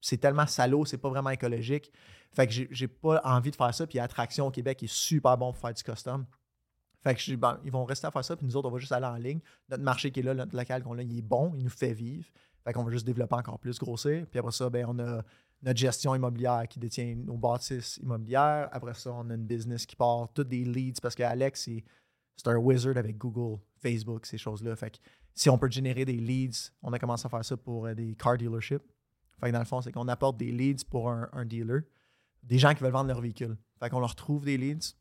C'est tellement salaud, c'est pas vraiment écologique. Fait que j'ai pas envie de faire ça. Puis Attraction au Québec est super bon pour faire du custom. Fait que je ils vont rester à faire ça, puis nous autres, on va juste aller en ligne. Notre marché qui est là, notre local qu'on a, il est bon, il nous fait vivre. Fait qu'on va juste développer encore plus, grossir. Puis après ça, ben, on a notre gestion immobilière qui détient nos bâtisses immobilières. Après ça, on a une business qui part toutes des leads parce qu'Alex, c'est un wizard avec Google, Facebook, ces choses-là. Fait que si on peut générer des leads, on a commencé à faire ça pour euh, des car dealerships. Fait que dans le fond, c'est qu'on apporte des leads pour un, un dealer, des gens qui veulent vendre leur véhicule. Fait qu'on leur trouve des leads.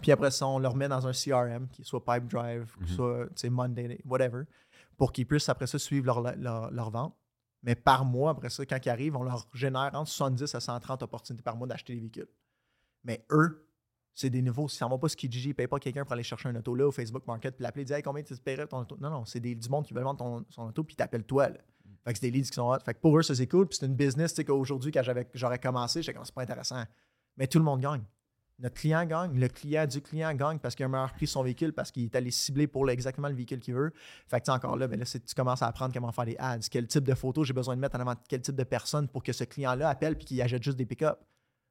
Puis après ça, on leur met dans un CRM, qui soit Pipe Drive, Mhm. soit Monday, whatever, pour qu'ils puissent après ça suivre leur, leur, leur vente. Mais par mois, après ça, quand ils arrivent, on leur génère entre 70 à 130 opportunités par mois d'acheter des véhicules. Mais eux, c'est des nouveaux. Ils s'en vont pas ce Kijiji, ils ne payent pas quelqu'un pour aller chercher un auto là au Facebook Market, puis l'appeler et dire hey, combien tu te paierais ton auto? Non, non, c'est des, du monde qui veut vendre ton, son auto, puis ils t'appellent toi. Là. Fait que c'est des leads qui sont hot. Fait que pour eux, ça c'est cool. Puis c'est une business, tu sais, qu'aujourd'hui, quand j'aurais commencé, j'étais comme c'est pas intéressant. Mais tout le monde gagne. Notre client gagne, le client du client gagne parce qu'il a un meilleur prix sur son véhicule, parce qu'il est allé cibler pour exactement le véhicule qu'il veut. Fait que encore là, ben là tu commences à apprendre comment faire des ads, quel type de photos j'ai besoin de mettre en avant quel type de personne pour que ce client-là appelle puis qu'il achète juste des pick-up.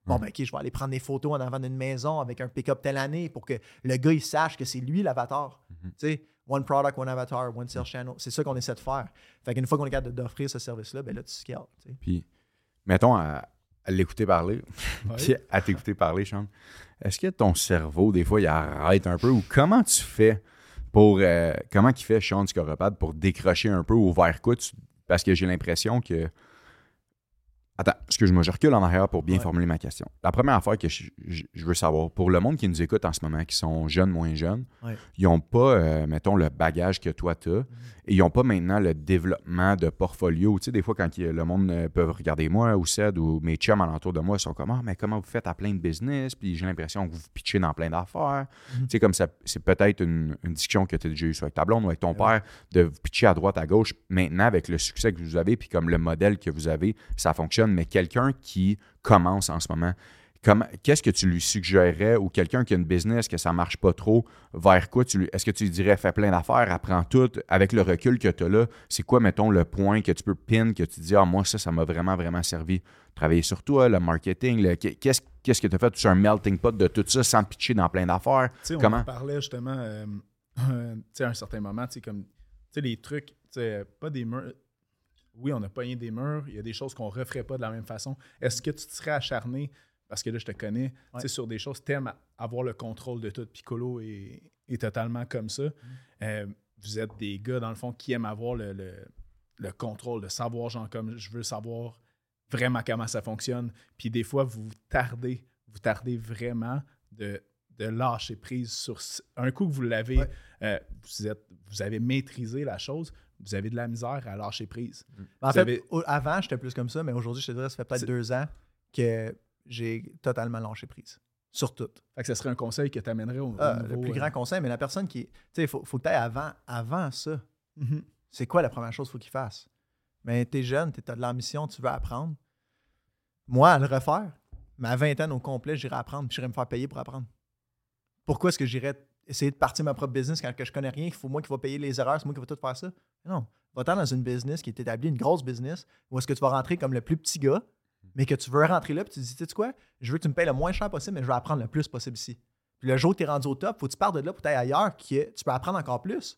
Bon, ben, OK, je vais aller prendre des photos en avant d'une maison avec un pick-up telle année pour que le gars, il sache que c'est lui l'avatar. Tu sais, one product, one avatar, one sales channel. C'est ça qu'on essaie de faire. Fait qu'une fois qu'on est capable d'offrir ce service-là, ben là, tu scales. Puis, mettons, à, à l'écouter parler, *laughs* Ouais. puis à t'écouter parler, Sean, est-ce que ton cerveau, des fois, il arrête un peu? Ou comment tu fais pour. euh, comment il fait, Sean Scoropade, pour décrocher un peu ou vers quoi tu- Parce que j'ai l'impression que. Attends, excuse-moi, je recule en arrière pour bien Ouais. formuler ma question. La première affaire que je, je- je veux savoir, pour le monde qui nous écoute en ce moment, qui sont jeunes, moins jeunes, Ouais. ils n'ont pas, euh, mettons, le bagage que toi tu as et ils n'ont pas maintenant le développement de portfolio. Tu sais, des fois, quand le monde euh, peut regarder moi ou Ced ou mes chums alentour de moi, ils sont comme Ah, mais comment vous faites à plein de business Puis j'ai l'impression que vous pitchez dans plein d'affaires. Mhm. Tu sais, comme ça, c'est peut-être une, une discussion que tu as déjà eue soit avec ta blonde ou avec ton Ouais. père, de vous pitcher à droite, à gauche. Maintenant, avec le succès que vous avez, puis comme le modèle que vous avez, ça fonctionne. Mais quelqu'un qui commence en ce moment, qu'est-ce que tu lui suggérerais ou quelqu'un qui a une business que ça marche pas trop, vers quoi tu lui, est-ce que tu lui dirais fais plein d'affaires, apprends tout, avec le recul que tu as là, c'est quoi, mettons, le point que tu peux pin, que tu dis, ah, moi, ça, ça m'a vraiment, vraiment servi. Travailler sur toi, le marketing, le- qu'est-ce, qu'est-ce que tu as fait? Tu es un melting pot de tout ça sans pitcher dans plein d'affaires. Tu sais, on Comment? en parlait justement euh, *laughs* euh, tu sais, à un certain moment, tu sais, comme tu sais, les trucs, tu sais, pas des murs. Oui, on a pogné des murs, il y a des choses qu'on ne referait pas de la même façon. Est-ce que tu te serais acharné, parce que là, je te connais, tu sais, sur des choses, tu aimes avoir le contrôle de tout. Piccolo est, est totalement comme ça. Euh, vous êtes des gars, dans le fond, qui aiment avoir le, le- le contrôle, de savoir, genre, comme je veux savoir vraiment comment ça fonctionne. Puis des fois, vous tardez, vous tardez vraiment de, de lâcher prise sur un coup que vous l'avez, Ouais. euh, vous, êtes, vous avez maîtrisé la chose, vous avez de la misère à lâcher prise. Mais En Vous fait, avez- avant, j'étais plus comme ça, mais aujourd'hui, je te dirais, ça fait peut-être deux ans que j'ai totalement lâché prise. Sur tout. Fait que ce serait un conseil que tu amènerais au, Ah, le plus euh, grand conseil, mais la personne qui. Tu sais, il faut, faut que tu ailles avant, avant ça. mhm. C'est quoi la première chose qu'il faut qu'il fasse? Mais tu es jeune, tu as de l'ambition, tu veux apprendre. Moi, à le refaire, ma vingtaine au complet, j'irai apprendre, puis j'irai me faire payer pour apprendre. Pourquoi est-ce que j'irais essayer de partir ma propre business quand que je connais rien, il faut moi qui va payer les erreurs, c'est moi qui va tout faire ça? Non. Va-t'en dans une business qui est établie, une grosse business, où est-ce que tu vas rentrer comme le plus petit gars, mais que tu veux rentrer là, puis tu te dis, tu sais quoi, je veux que tu me payes le moins cher possible, mais je veux apprendre le plus possible ici. Puis le jour où tu es rendu au top, faut que tu partes de là pour t'aller ailleurs, qui est- tu peux apprendre encore plus.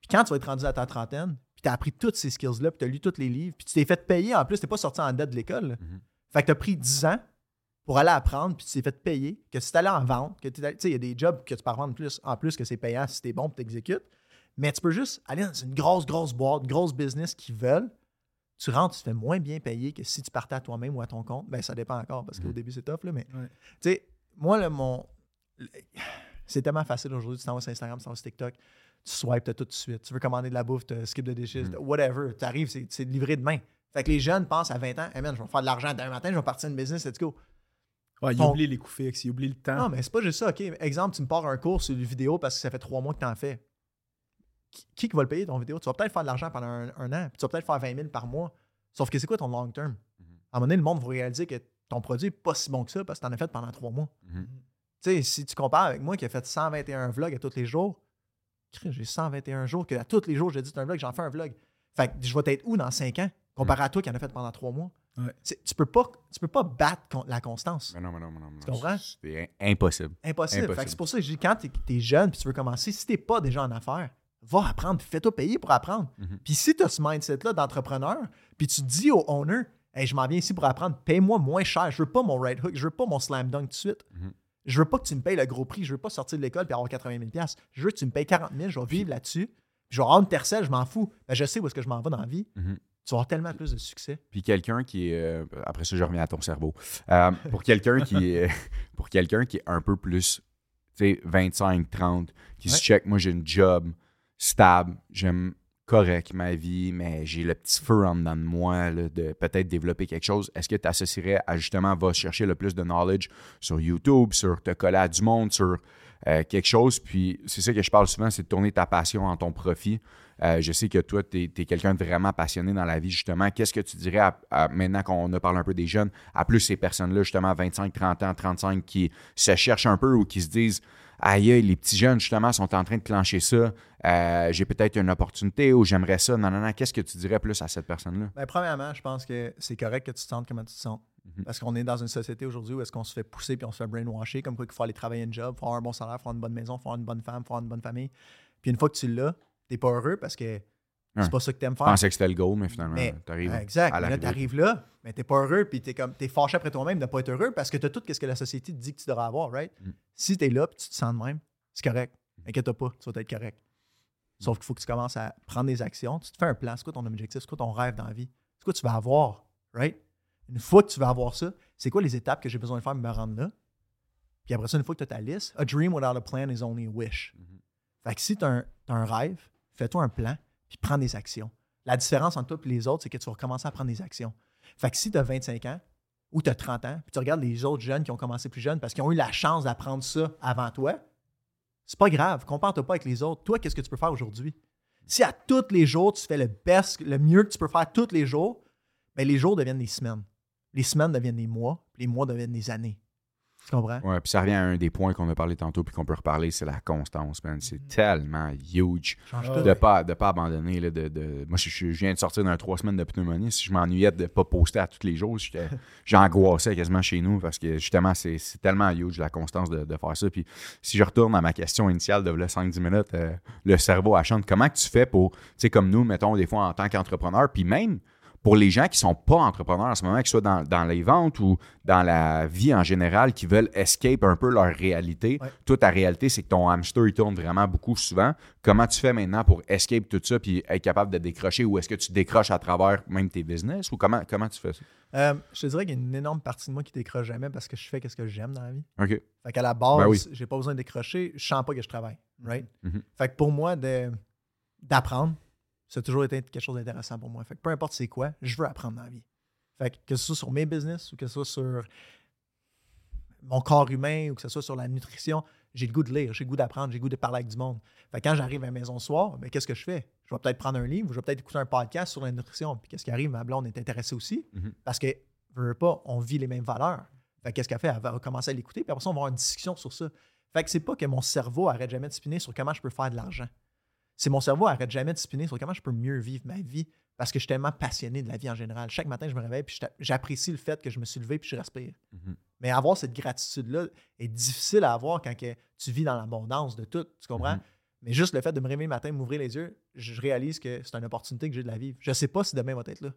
Puis quand tu vas être rendu à ta trentaine, puis tu as appris toutes ces skills-là, puis tu as lu tous les livres, puis tu t'es fait payer en plus, tu n'es pas sorti en dette de l'école. Mhm. Fait que tu as pris 10 ans pour aller apprendre, puis tu t'es fait payer, que si tu allais en vente, que allé- tu sais, il y a des jobs que tu peux revendre plus, en plus que c'est payant si tu es bon tu exécutes. Mais tu peux juste aller dans une grosse, grosse boîte, grosse business qui veulent. Tu rentres, tu te fais moins bien payer que si tu partais à toi-même ou à ton compte. Ben, ça dépend encore parce qu'au Mhm. début, c'est tough, là, mais Ouais. tu sais, moi, là, mon. C'est tellement facile aujourd'hui. Tu t'en vas sur Instagram, tu t'en vas sur TikTok, tu swipes, tout de suite. Tu veux commander de la bouffe, tu skip de dishes, Mm. whatever. Tu arrives, c'est livré demain. Fait que les jeunes pensent à 20 ans, hey man, je vais faire de l'argent demain matin, je vais partir une business, let's go. Ouais, il Ton- oublie les coûts fixes, il oublie le temps. Non, mais c'est pas juste ça. OK, exemple, tu me pars un cours sur une vidéo parce que ça fait trois mois que tu en fais. Qui, qui va le payer ton vidéo? Tu vas peut-être faire de l'argent pendant un, un an, puis tu vas peut-être faire 20 000 par mois. Sauf que c'est quoi ton long term? À un moment donné, le monde va réaliser que ton produit n'est pas si bon que ça parce que tu en as fait pendant trois mois. Mhm. Tu sais, si tu compares avec moi qui a fait 121 vlogs à tous les jours, j'ai 121 jours que à tous les jours, j'ai dit un vlog, j'en fais un vlog. Fait que je vais être où dans 5 ans comparé à toi qui en a fait pendant 3 mois? Ouais. Tu peux pas tu peux pas battre la constance. Mais non, mais non, mais non. mais Tu non. comprends? C'est impossible. Impossible. Impossible. Fait que c'est pour ça que je dis quand tu es, jeune puis tu veux commencer, si tu pas déjà en affaires, va apprendre, fais-toi payer pour apprendre. Mhm. Puis si tu as ce mindset-là d'entrepreneur, puis tu dis au owner, hey, je m'en viens ici pour apprendre, paye-moi moins cher. Je veux pas mon right hook, je veux pas mon slam dunk tout de suite. Mhm. Je veux pas que tu me payes le gros prix, je veux pas sortir de l'école et avoir 80 000 Je veux que tu me payes 40 000, je vais vivre là-dessus. Je vais avoir une tercelle, je m'en fous. Ben, je sais où est-ce que je m'en vais dans la vie. Mhm. Tu vas avoir tellement plus de succès. Puis quelqu'un qui est. euh, après ça, je reviens à ton cerveau. Euh, pour quelqu'un qui est. *laughs* *laughs* Pour quelqu'un qui est un peu plus. Tu sais, 25, 30, qui se check, moi j'ai une job stable, j'aime correct ma vie, mais j'ai le petit feu en dedans de moi de peut-être développer quelque chose. Est-ce que tu associerais à justement va chercher le plus de knowledge sur YouTube, sur te coller à du monde, sur euh, quelque chose? Puis c'est ça que je parle souvent, c'est de tourner ta passion en ton profit. Euh, je sais que toi, tu es, quelqu'un de vraiment passionné dans la vie, justement. Qu'est-ce que tu dirais, maintenant qu'on a parlé un peu des jeunes, à plus ces personnes-là, justement, 25, 30 ans, 35, qui se cherchent un peu ou qui se disent Aïe, les petits jeunes, justement, sont en train de clencher ça. Euh, J'ai peut-être une opportunité ou j'aimerais ça. Non, non, non. Qu'est-ce que tu dirais plus à cette personne-là? Ben, premièrement, je pense que c'est correct que tu te sentes comme tu te sens. Mhm. Parce qu'on est dans une société aujourd'hui où est-ce qu'on se fait pousser puis on se fait brainwasher, comme quoi qu'il faut aller travailler un job, faut avoir un bon salaire, faut avoir une bonne maison, faut avoir une bonne femme, faut avoir une bonne famille. Puis une fois que tu l'as, t'es pas heureux parce que C'est pas ça que t'aimes Je faire. pensais que c'était le goal, mais finalement, Mais- tu arrives. exact. à Mais là, t'arrives là, mais t'es pas heureux, puis t'es comme t'es fâché après toi-même de pas être heureux parce que t'as tout ce que la société te dit que tu devrais avoir, right? Mm. Si t'es là puis tu te sens de même, c'est correct. Inquiète pas, tu vas être correct. Sauf qu'il faut que tu commences à prendre des actions. Tu te fais un plan. C'est quoi ton objectif? C'est quoi ton rêve dans la vie? C'est quoi tu vas avoir, right? Une fois que tu vas avoir ça, c'est quoi les étapes que j'ai besoin de faire pour me rendre là? Puis après ça, une fois que tu as ta liste, a dream without a plan is only a wish. Mhm. Fait que si tu as, un rêve, fais-toi un plan, puis prends des actions. La différence entre toi et les autres, c'est que tu vas recommencer à prendre des actions. Fait que si tu as 25 ans ou tu as 30 ans, puis tu regardes les autres jeunes qui ont commencé plus jeunes parce qu'ils ont eu la chance d'apprendre ça avant toi, c'est pas grave. Compare-toi pas avec les autres. Toi, qu'est-ce que tu peux faire aujourd'hui? Si à tous les jours, tu fais le best, le mieux que tu peux faire tous les jours, ben les jours deviennent des semaines. Les semaines deviennent des mois, puis les mois deviennent des années. Tu comprends? Ouais, puis ça revient à un des points qu'on a parlé tantôt puis qu'on peut reparler, c'est la constance, man. C'est tellement huge. Change Ah. De ne pas, de pas abandonner. Là, de, de- Moi, je, je- je viens de sortir d'un trois semaines de pneumonie. Si je m'ennuyais de ne pas poster à tous les jours, *laughs* j'angoissais quasiment chez nous parce que justement, c'est c'est tellement huge la constance de, de faire ça. Puis si je retourne à ma question initiale de 5-10 minutes, euh, le cerveau à chante, comment que tu fais pour, tu sais, comme nous, mettons, des fois en tant qu'entrepreneur, puis même pour les gens qui sont pas entrepreneurs en ce moment, que ce soit dans, dans les ventes ou dans la vie en général, qui veulent escape un peu leur réalité. Ouais. Toi, ta réalité, c'est que ton hamster, il tourne vraiment beaucoup souvent. Comment tu fais maintenant pour escape tout ça puis être capable de décrocher ou est-ce que tu décroches à travers même tes business ou comment, comment tu fais ça? Euh, je te dirais qu'il y a une énorme partie de moi qui décroche jamais parce que je fais ce que j'aime dans la vie. OK. Fait qu'à la base, Ben oui. j'ai pas besoin de décrocher, je sens pas que je travaille. Right? Mhm. Fait que pour moi, d'apprendre, ça a toujours été quelque chose d'intéressant pour moi. Fait que peu importe c'est quoi, je veux apprendre dans la vie. Fait que, que ce soit sur mes business ou que ce soit sur mon corps humain ou que ce soit sur la nutrition, j'ai le goût de lire, j'ai le goût d'apprendre, j'ai le goût de parler avec du monde. Fait que quand j'arrive à la maison le soir, ben, qu'est-ce que je fais? Je vais peut-être prendre un livre ou je vais peut-être écouter un podcast sur la nutrition. Puis qu'est-ce qui arrive? Ma blonde est intéressée aussi Mhm. parce que, veux, veux pas, on vit les mêmes valeurs. Fait que qu'est-ce qu'elle fait? Elle va recommencer à l'écouter, puis après ça, on va avoir une discussion sur ça. Fait que c'est pas que mon cerveau arrête jamais de spinner sur comment je peux faire de l'argent. C'est mon cerveau arrête jamais de spinner sur comment je peux mieux vivre ma vie parce que je suis tellement passionné de la vie en général. Chaque matin, je me réveille puis j'apprécie le fait que je me suis levé puis je respire. Mhm. Mais avoir cette gratitude-là est difficile à avoir quand que tu vis dans l'abondance de tout. Tu comprends? Mhm. Mais juste le fait de me réveiller le matin, m'ouvrir les yeux, je réalise que c'est une opportunité que j'ai de la vivre. Je sais pas si demain va être là.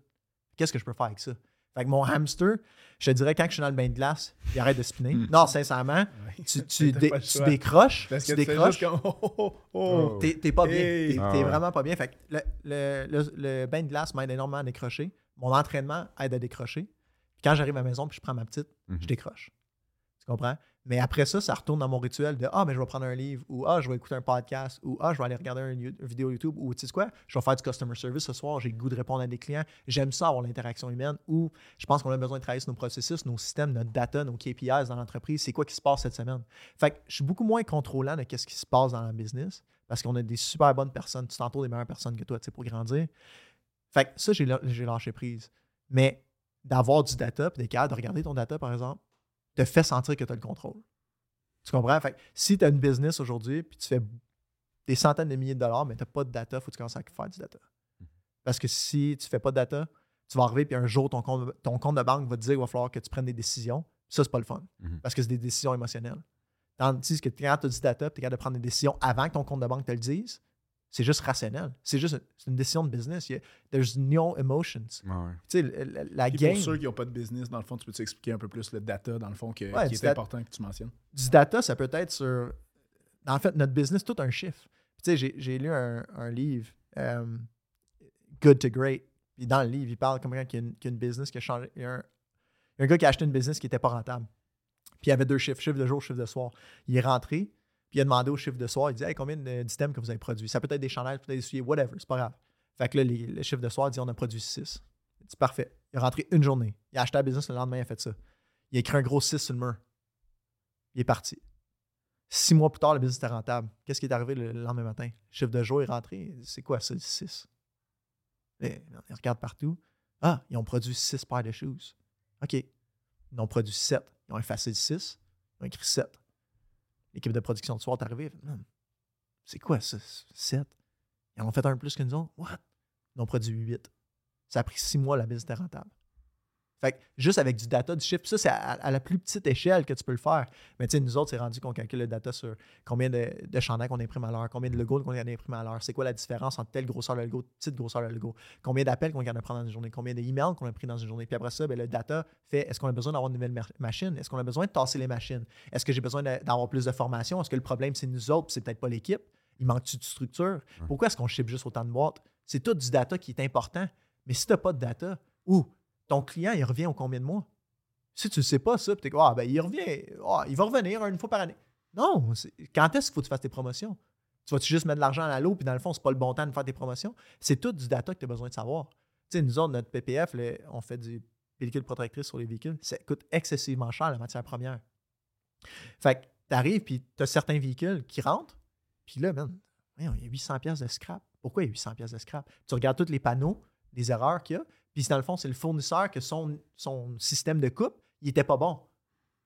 Qu'est-ce que je peux faire avec ça? Fait que mon hamster, je te dirais quand je suis dans le bain de glace, il arrête de spinner. Mm. Non, sincèrement, Ouais. tu, *laughs* tu, dé- tu décroches. Parce tu décroches. oh, oh, oh. T'es t'es pas bien. T'es Ah ouais. vraiment pas bien. Fait que le, le- le- le bain de glace m'aide énormément à décrocher. Mon entraînement aide à décrocher. Puis quand j'arrive à la maison puis je prends ma petite, Mhm. je décroche. Tu comprends? Mais après ça, ça retourne dans mon rituel de Ah, mais je vais prendre un livre, ou Ah, je vais écouter un podcast, ou Ah, je vais aller regarder une vidéo YouTube, ou tu sais quoi, je vais faire du customer service ce soir, j'ai le goût de répondre à des clients. J'aime ça avoir l'interaction humaine, ou je pense qu'on a besoin de travailler sur nos processus, nos systèmes, notre data, nos KPIs dans l'entreprise. C'est quoi qui se passe cette semaine? Fait que je suis beaucoup moins contrôlant de ce qui se passe dans la business parce qu'on a des super bonnes personnes. Tu t'entoures des meilleures personnes que toi, tu sais, pour grandir. Fait que ça, j'ai lâché prise. Mais d'avoir du data, puis d'être capable de regarder ton data, par exemple, te fait sentir que tu as le contrôle. Tu comprends? Fait que si tu as une business aujourd'hui, puis tu fais des centaines de milliers de dollars, mais tu n'as pas de data, il faut que tu commences à faire du data. Parce que si tu fais pas de data, tu vas arriver, puis un jour, ton compte, ton compte de banque va te dire qu'il va falloir que tu prennes des décisions. Ça, c'est pas le fun. Mhm. Parce que c'est des décisions émotionnelles. Tandis que quand tu as du data, tu es capable de prendre des décisions avant que ton compte de banque te le dise, c'est juste rationnel. C'est juste c'est une décision de business. Il y a- there's no emotions. Ouais. Tu sais, la, game pour ceux qui n'ont pas de business, dans le fond, tu peux t'expliquer un peu plus le data, dans le fond, que- Ouais, qui est dat- important que tu mentionnes? du data, ça peut être sur. En fait, notre business, tout un chiffre. Tu sais, j'ai- j'ai lu un, un livre, euh, Good to Great. Puis dans le livre, il parle comme quand il y a une, qu'il y a une business qui a changé. Il y a un, il y a un gars qui a acheté une business qui n'était pas rentable. Puis il y avait deux chiffres, chiffre de jour, chiffre de soir. Il est rentré, puis il a demandé au chiffre de soir, il dit Hey, combien d'items que vous avez produits? Ça peut être des chandelles, peut-être des souliers, whatever, c'est pas grave. Fait que là, les- le chiffre de soir dit On a produit 6. C'est parfait. Il est rentré une journée. Il a acheté la business le lendemain, il a fait ça. Il a écrit un gros 6 sur le mur. Il est parti. Six mois plus tard, le business était rentable. Qu'est-ce qui est arrivé le lendemain matin? Le chiffre de jour est rentré. C'est quoi ça, le 6? Et on regarde partout. Ah, ils ont produit 6 paires de shoes. OK. Ils ont produit 7. Ils ont effacé le 6. Ils ont écrit 7. L'équipe de production de soir est arrivée. C'est quoi ça, 7? Ils en ont fait un plus que nous autres? What? Ils ont produit 8. Ça a pris 6 mois, la business était rentable. Fait que juste avec du data, du chiffre, ça, c'est à, à la plus petite échelle que tu peux le faire. Mais tu sais, nous autres, c'est rendu qu'on calcule le data sur combien de, de chandails qu'on imprime à l'heure, combien de logos qu'on imprime à l'heure, c'est quoi la différence entre telle grosseur de logo, petite grosseur de logo, combien d'appels qu'on de prendre dans une journée, combien d'emails qu'on a pris dans une journée. Puis après ça, ben, le data fait est-ce qu'on a besoin d'avoir une nouvelle ma- machine, est-ce qu'on a besoin de tasser les machines, est-ce que j'ai besoin d'avoir plus de formation, est-ce que le problème c'est nous autres, c'est peut-être pas l'équipe, il manque-tu de structure, pourquoi est-ce qu'on ship juste autant de boîtes? C'est tout du data qui est important. Mais si tu n'as pas de data, ou ton client, il revient au combien de mois? Si tu ne sais pas ça, tu es comme, ah, ben, il revient, ah, il va revenir une fois par année. Non, quand est-ce qu'il faut que tu fasses tes promotions? Tu vas-tu juste mettre de l'argent à l'eau, puis dans le fond, c'est pas le bon temps de faire tes promotions? C'est tout du data que tu as besoin de savoir. Tu sais, nous autres, notre PPF, on fait du pellicule protectrice sur les véhicules, ça coûte excessivement cher la matière première. Fait que tu arrives, puis tu as certains véhicules qui rentrent, puis là, il y a 800 pièces de scrap. Pourquoi il y a 800 pièces de scrap? Tu regardes tous les panneaux, les erreurs qu'il y a, puis dans le fond, c'est le fournisseur que son, son système de coupe, il était pas bon.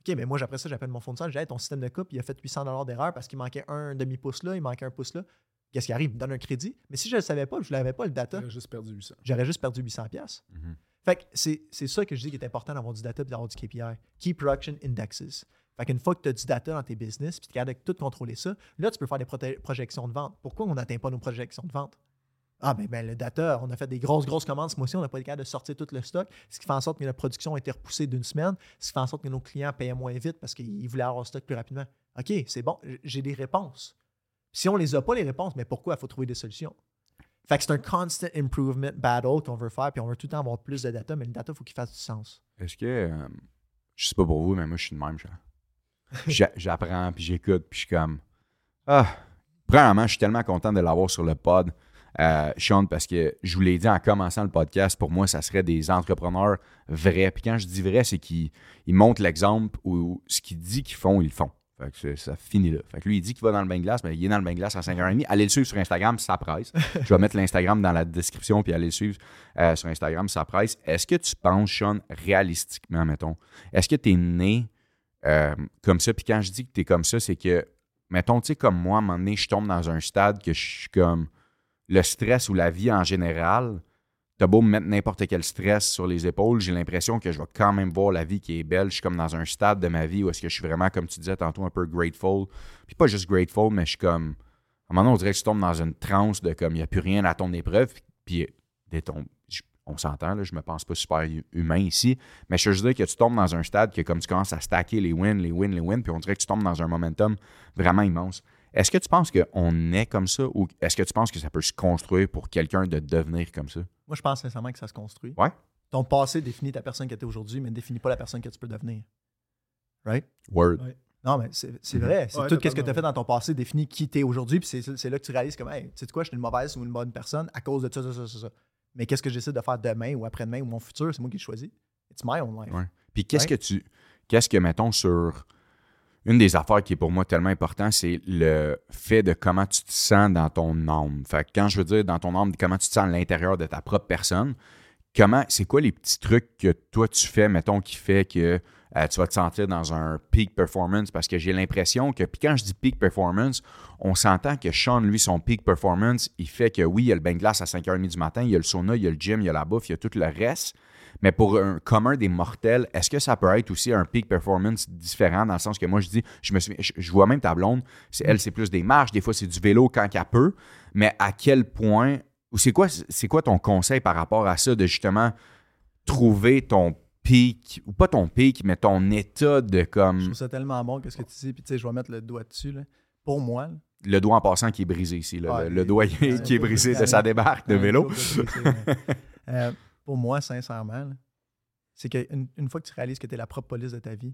OK, mais moi, après ça, j'appelle mon fournisseur, je dis, Hey, ton système de coupe, il a fait 800 d'erreur parce qu'il manquait un demi-pouce là, il manquait un pouce là. Qu'est-ce qui arrive? Il me donne un crédit. Mais si je ne le savais pas, je ne l'avais pas, le data, J'ai juste perdu 800. j'aurais juste perdu 800 pièces. Mhm. Fait que c'est c'est ça que je dis qui est important d'avoir du data et d'avoir du KPI. Key Production Indexes. Fait qu'une fois que tu as du data dans tes business puis tu es capable de tout contrôler ça, là, tu peux faire des projections de vente. Pourquoi on n'atteint pas nos projections de vente? Ah, ben, ben, le data, on a fait des grosses, grosses commandes ce mois-ci, on n'a pas été capable de sortir tout le stock, ce qui fait en sorte que la production a été repoussée d'une semaine, ce qui fait en sorte que nos clients payaient moins vite parce qu'ils voulaient avoir le stock plus rapidement. OK, c'est bon, j'ai des réponses. Si on les a pas, les réponses, mais pourquoi? Il faut trouver des solutions. Fait que c'est un constant improvement battle qu'on veut faire, puis on veut tout le temps avoir plus de data, mais le data, il faut qu'il fasse du sens. Est-ce que. euh, je sais pas pour vous, mais moi, je suis de même, *laughs* J'apprends, puis j'écoute, puis je suis comme. Ah! Premièrement, je suis tellement content de l'avoir sur le pod, euh, Sean, parce que je vous l'ai dit en commençant le podcast, pour moi, ça serait des entrepreneurs vrais. Puis quand je dis vrai, c'est qu'ils ils montrent l'exemple ou ce qu'ils disent qu'ils font, ils le font. Fait que ça finit là. Fait que lui, il dit qu'il va dans le bain de glace, mais il est dans le bain de glace à 5h30. Allez le suivre sur Instagram, ça presse. *laughs* Je vais mettre l'Instagram dans la description, puis allez le suivre euh, sur Instagram, ça presse. Est-ce que tu penses, Sean, réalistiquement, mettons, est-ce que tu es né euh, comme ça? Puis quand je dis que tu es comme ça, c'est que, mettons, tu sais, comme moi, à un moment donné, je tombe dans un stade que je suis comme le stress ou la vie en général. T'as beau me mettre n'importe quel stress sur les épaules, j'ai l'impression que je vais quand même voir la vie qui est belle. Je suis comme dans un stade de ma vie où est-ce que je suis vraiment, comme tu disais tantôt, un peu grateful. Puis pas juste grateful, mais je suis comme. À un moment donné, on dirait que je tombe dans une transe de comme il n'y a plus rien à ton épreuve. Puis on s'entend, là, je me pense pas super hu- humain ici. Mais je veux juste dire que tu tombes dans un stade que comme tu commences à stacker les wins, les wins, les wins, puis on dirait que tu tombes dans un momentum vraiment immense. Est-ce que tu penses qu'on est comme ça ou est-ce que tu penses que ça peut se construire pour quelqu'un de devenir comme ça? Moi, je pense sincèrement que ça se construit. Ouais. Ton passé définit ta personne que tu es aujourd'hui, mais ne définit pas la personne que tu peux devenir. Right? Word. Ouais. Non, mais c'est c'est Mhm. vrai. C'est Ouais, tout ce que tu as fait dans ton passé définit qui tu es aujourd'hui. Puis c'est c'est là que tu réalises comme, hey, tu sais quoi, je suis une mauvaise ou une bonne personne à cause de ça, ça, ça, ça. ça. Mais qu'est-ce que j'essaie de faire demain ou après-demain ou mon futur, c'est moi qui le choisis. It's my own life. Ouais. Puis qu'est-ce que tu. Qu'est-ce que, mettons, sur. Une des affaires qui est pour moi tellement important, c'est le fait de comment tu te sens dans ton âme. Fait que quand je veux dire dans ton âme, comment tu te sens à l'intérieur de ta propre personne, comment, c'est quoi les petits trucs que toi tu fais, mettons, qui fait que euh, tu vas te sentir dans un peak performance? Parce que j'ai l'impression que, puis quand je dis peak performance, on s'entend que Sean, lui, son peak performance, il fait que oui, il y a le bain de glace à 5h30 du matin, il y a le sauna, il y a le gym, il y a la bouffe, il y a tout le reste. Mais pour un commun des mortels, est-ce que ça peut être aussi un peak performance différent dans le sens que moi je dis, je me suis, je, je vois même ta blonde, c'est, elle c'est plus des marches, des fois c'est du vélo quand qu'elle peut, mais à quel point, ou c'est quoi, c'est quoi ton conseil par rapport à ça de justement trouver ton pic, ou pas ton pic, mais ton état de Je comme, trouve ça tellement bon que ce que tu dis. Puis tu sais, je vais mettre le doigt dessus. là. Pour moi, là, le doigt en passant qui est brisé ici. là. Le, doigt qui est brisé de sa débarque de vélo. *laughs* euh, pour moi, sincèrement, c'est qu'une une fois que tu réalises que tu es la propre police de ta vie,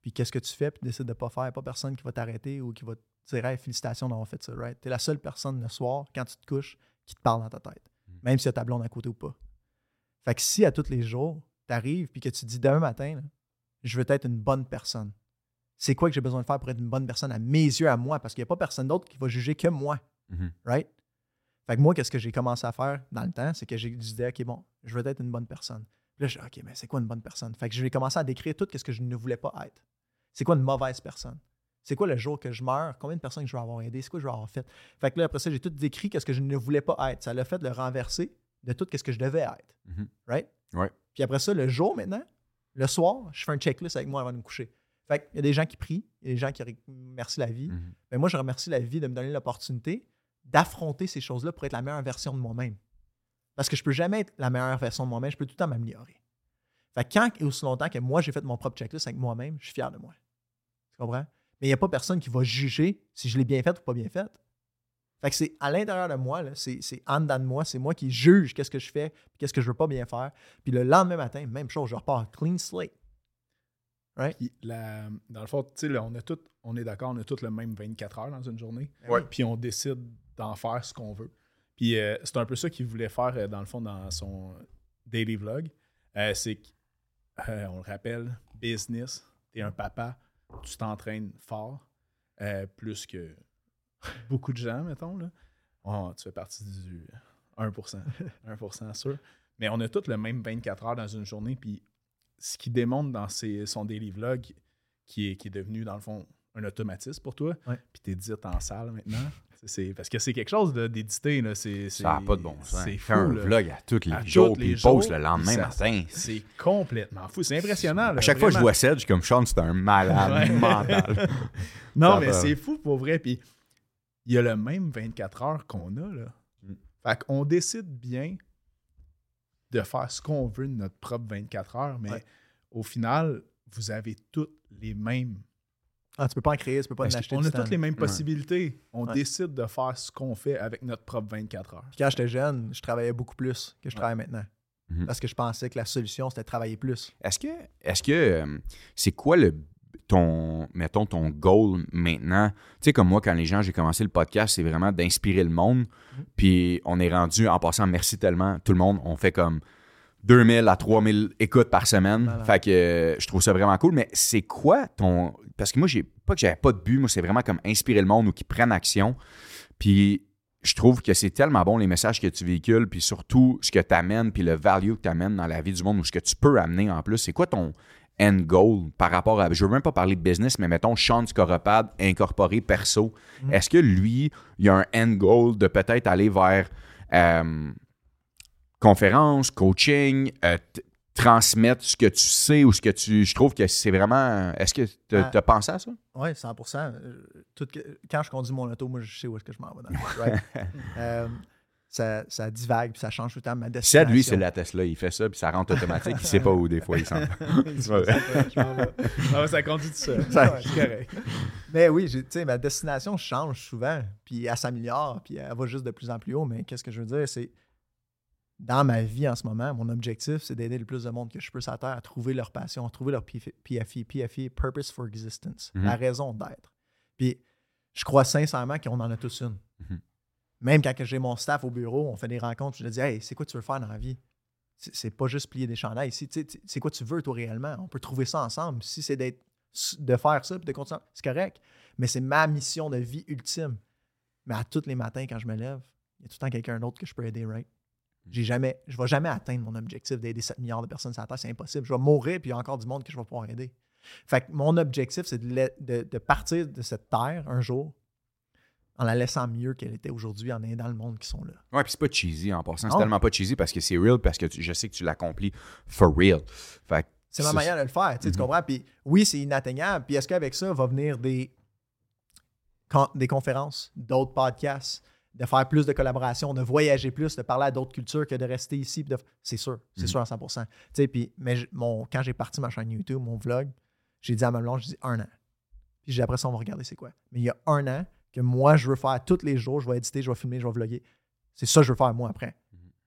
puis qu'est-ce que tu fais, puis tu décides de pas faire, pas personne qui va t'arrêter ou qui va te dire hey, félicitations d'avoir fait ça, right? Tu es la seule personne le soir, quand tu te couches, qui te parle dans ta tête, Mm. même si y a ta blonde à côté ou pas. Fait que si à tous les jours, tu arrives puis que tu te dis demain matin, là, je veux être une bonne personne, c'est quoi que j'ai besoin de faire pour être une bonne personne à mes yeux, à moi? Parce qu'il n'y a pas personne d'autre qui va juger que moi Mhm. right? Fait que moi, qu'est-ce que j'ai commencé à faire dans le temps, c'est que j'ai dit, OK, bon, je veux être une bonne personne. Puis là, je dis, OK, mais c'est quoi une bonne personne? Fait que j'ai commencé à décrire tout ce que je ne voulais pas être. C'est quoi une mauvaise personne? C'est quoi le jour que je meurs? Combien de personnes que je vais avoir aidé? C'est quoi que je vais avoir fait? Fait que là, après ça, j'ai tout décrit ce que je ne voulais pas être. Ça l'a fait de le renverser de tout ce que je devais être. Mhm. Right? Ouais. Puis après ça, le jour maintenant, le soir, je fais un checklist avec moi avant de me coucher. Fait qu'il y a des gens qui prient, il y a des gens qui remercient la vie. Mhm. Ben, moi, je remercie la vie de me donner l'opportunité d'affronter ces choses-là pour être la meilleure version de moi-même. Parce que je peux jamais être la meilleure version de moi-même, je peux tout le temps m'améliorer. Fait que quand et aussi longtemps que moi, j'ai fait mon propre checklist avec moi-même, je suis fier de moi. Tu comprends? Mais il n'y a pas personne qui va juger si je l'ai bien fait ou pas bien fait. Fait que c'est à l'intérieur de moi, là, c'est, c'est en dedans de moi, c'est moi qui juge qu'est-ce que je fais, puis qu'est-ce que je veux pas bien faire. Puis le lendemain matin, même chose, je repars clean slate. Puis la- dans le fond, tu sais, on, a tout, on est d'accord, on a tous le même 24 heures dans une journée. Ouais. Puis on décide d'en faire ce qu'on veut. Puis euh, c'est un peu ça qu'il voulait faire, euh, dans le fond, dans son daily vlog. Euh, c'est qu'on le rappelle, business, t'es un papa, tu t'entraînes fort, plus que *laughs* beaucoup de gens, mettons. Là. Oh, tu fais partie du 1%. 1% *laughs* sûr. Mais on a tous le même 24 heures dans une journée. Puis ce qui démontre dans ses- son daily vlog, qui est, qui est devenu, dans le fond, un automatisme pour toi, Ouais. puis t'édites en salle maintenant. C'est- parce que c'est quelque chose. C'est, Ça n'a pas de bon sens. C'est fou. un là. vlog à tous les À jours, puis il poste le lendemain ça- matin. C'est complètement fou. C'est impressionnant. À chaque fois que je vois Sedge, comme Sean, c'est un malade *laughs* mental. Non, Ça mais c'est fou pour vrai. Puis il y a le même 24 heures qu'on a. Là. Mm. Fait qu'on décide bien de faire ce qu'on veut de notre propre 24 heures, mais Ouais. au final, vous avez toutes les mêmes. Ah, tu peux pas en créer, tu peux pas en acheter. du a toutes les mêmes possibilités. On Ouais. décide de faire ce qu'on fait avec notre propre 24 heures. Puis quand j'étais jeune, je travaillais beaucoup plus que je travaille maintenant. Mhm. Parce que je pensais que la solution, c'était de travailler plus. Est-ce que, est-ce que, euh, c'est quoi le, ton, mettons, ton goal maintenant? Tu sais, comme moi, quand les gens, j'ai commencé le podcast, c'est vraiment d'inspirer le monde. Puis on est rendu, en passant, merci tellement, tout le monde, on fait comme 2000 à 3000 écoutes par semaine. Fait que euh, je trouve ça vraiment cool. Mais c'est quoi ton. Parce que moi, j'ai pas que j'avais pas de but, moi, c'est vraiment comme inspirer le monde ou qu'ils prennent action. Puis je trouve que c'est tellement bon les messages que tu véhicules, puis surtout ce que tu amènes, puis le value que tu amènes dans la vie du monde ou ce que tu peux amener en plus. C'est quoi ton end goal par rapport à. Je veux même pas parler de business, mais mettons Sean Scoropad incorporé perso. Mm. Est-ce que lui, il a un end goal de peut-être aller vers euh, conférence, coaching, euh, transmettre ce que tu sais ou ce que tu. Je trouve que c'est vraiment. Est-ce que tu as Ah. pensé à ça? Oui, 100 Euh, tout Quand je conduis mon auto, moi, je sais où est-ce que je m'en vais. Dans le right? *laughs* Euh, ça, ça divague puis ça change tout le temps ma destination. Ced, lui, c'est la Tesla. Il fait ça, puis ça rentre automatique. Il sait pas où, des fois, il s'en va. *laughs* Ah ça conduit tout seul. Ça- correct. Mais oui, tu sais, ma destination change souvent, puis elle s'améliore, puis elle va juste de plus en plus haut. Mais qu'est-ce que je veux dire, c'est dans ma vie en ce moment, mon objectif, c'est d'aider le plus de monde que je peux sur la Terre à trouver leur passion, à trouver leur PF- PFI, PFI, Purpose for Existence, Mhm. la raison d'être. Puis je crois sincèrement qu'on en a tous une. Mhm. Même quand j'ai mon staff au bureau, on fait des rencontres, je leur dis Hey, c'est quoi tu veux faire dans la vie? C'est pas juste plier des chandails C'est quoi tu veux, toi, réellement? On peut trouver ça ensemble. Si c'est d'être de faire ça puis de continuer, c'est correct. Mais c'est ma mission de vie ultime. Mais à tous les matins, quand je me lève, il y a tout le temps quelqu'un d'autre que je peux aider, right? J'ai jamais, je vais jamais atteindre mon objectif d'aider 7 milliards de personnes sur la Terre. C'est impossible. Je vais mourir, puis il y a encore du monde que je vais pouvoir aider. Fait que mon objectif, c'est de, de- de partir de cette Terre un jour en la laissant mieux qu'elle était aujourd'hui, en aidant le monde qui sont là. Ouais, puis c'est pas cheesy en passant. C'est Non. tellement pas cheesy parce que c'est real, parce que tu- je sais que tu l'accomplis for real. Fait C'est ma manière de le faire, tu sais, tu Mhm. comprends? Puis oui, c'est inatteignable. Puis est-ce qu'avec ça va venir des, des conférences, d'autres podcasts, de faire plus de collaborations, de voyager plus, de parler à d'autres cultures que de rester ici? de- C'est sûr, c'est Mhm. sûr à 100 Tu sais, mais mon, quand j'ai parti ma chaîne YouTube, mon vlog, j'ai dit à ma blonde, j'ai dit un an. Puis j'ai dit, après ça, on va regarder c'est quoi. Mais il y a un an, que moi, je veux faire tous les jours. Je vais éditer, je vais filmer, je vais vlogger. C'est ça que je veux faire, moi, après.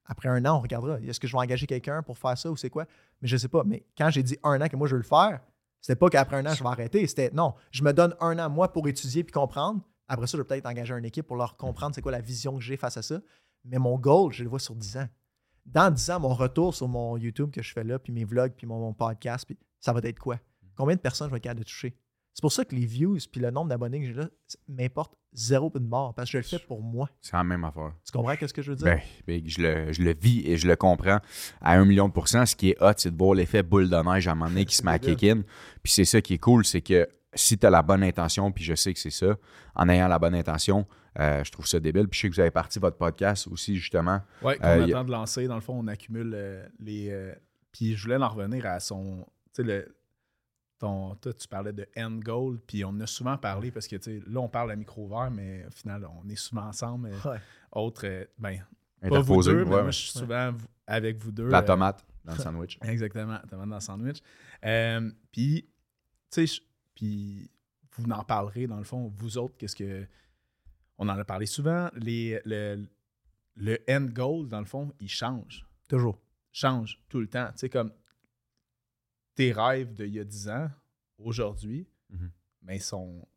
Après un an, on regardera. Est-ce que je vais engager quelqu'un pour faire ça ou c'est quoi? Mais je sais pas. Mais quand j'ai dit un an que moi, je veux le faire, c'était pas qu'après un an, je vais arrêter. C'était non, je me donne un an, moi, pour étudier puis comprendre. Après ça, je vais peut-être engager une équipe pour leur comprendre c'est quoi la vision que j'ai face à ça. Mais mon goal, je le vois sur 10 ans. Dans 10 ans, mon retour sur mon YouTube que je fais là, puis mes vlogs, puis mon, mon podcast, puis ça va être quoi? Combien de personnes je vais être capable de toucher? C'est pour ça que les views puis le nombre d'abonnés que j'ai là m'importe zéro peu de mort parce que je le fais pour moi. C'est la même affaire. Tu comprends ce que je veux dire? Ben, ben, je, le, je le vis et je le comprends à un million de pourcents. Ce qui est hot, c'est de voir l'effet boule de neige à un moment donné qui se met à kick in. Puis c'est ça qui est cool, c'est que si tu as la bonne intention, puis je sais que c'est ça, en ayant la bonne intention, euh, je trouve ça débile. Puis je sais que vous avez parti votre podcast aussi, justement. Oui, quand Euh, on y- attend de lancer, dans le fond, on accumule euh, les. euh, puis je voulais en revenir à son. Tu sais, le. Ton, toi, tu parlais de end goal, puis on en a souvent parlé parce que, là, on parle à micro ouvert, mais au final, on est souvent ensemble. mais Ouais. Autre, euh, ben, pas vous deux, mais ouais. moi, je suis souvent avec vous deux. La euh, tomate dans le *laughs* sandwich. Exactement, tomate dans le sandwich. Euh, puis, tu sais, je- puis vous en parlerez dans le fond, vous autres, qu'est-ce que. On en a parlé souvent, les, le, le end goal, dans le fond, il change. Toujours. Change tout le temps. Tu sais, comme tes rêves d'il y a 10 ans, aujourd'hui, Mhm. mais ils sont,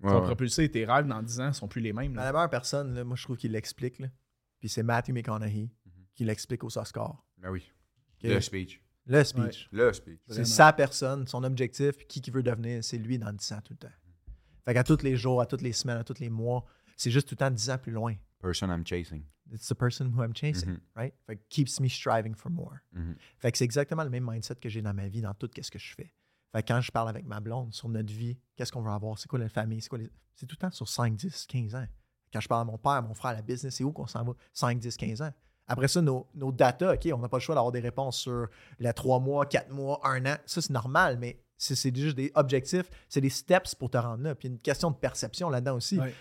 Ouais, sont ouais. propulsés. Tes rêves dans 10 ans sont plus les mêmes. là. La meilleure personne, là, moi, je trouve qu'il l'explique. là. Puis c'est Matthew McConaughey Mhm. qui l'explique aux Oscars. Ben oui. Le speech. Le speech. Le speech. C'est sa personne, son objectif, puis qui qui veut devenir, c'est lui dans 10 ans tout le temps. Fait qu'à tous les jours, à toutes les semaines, à tous les mois, c'est juste tout le temps 10 ans plus loin. Person I'm chasing. It's the person who I'm chasing, Mhm. right? Fait que keeps me striving for more. Mhm. Fait que c'est exactement le même mindset que j'ai dans ma vie, dans tout ce que je fais. Fait que quand je parle avec ma blonde sur notre vie, qu'est-ce qu'on veut avoir, c'est quoi la famille, c'est quoi les... C'est tout le temps sur 5, 10, 15 ans. Quand je parle à mon père, mon frère, la business, c'est où qu'on s'en va? 5, 10, 15 ans. Après ça, nos, nos data, OK, on n'a pas le choix d'avoir des réponses sur les 3 mois, 4 mois, 1 an. Ça, c'est normal, mais c'est c'est juste des objectifs, c'est des steps pour te rendre là. Puis une question de perception là-dedans aussi. Ouais.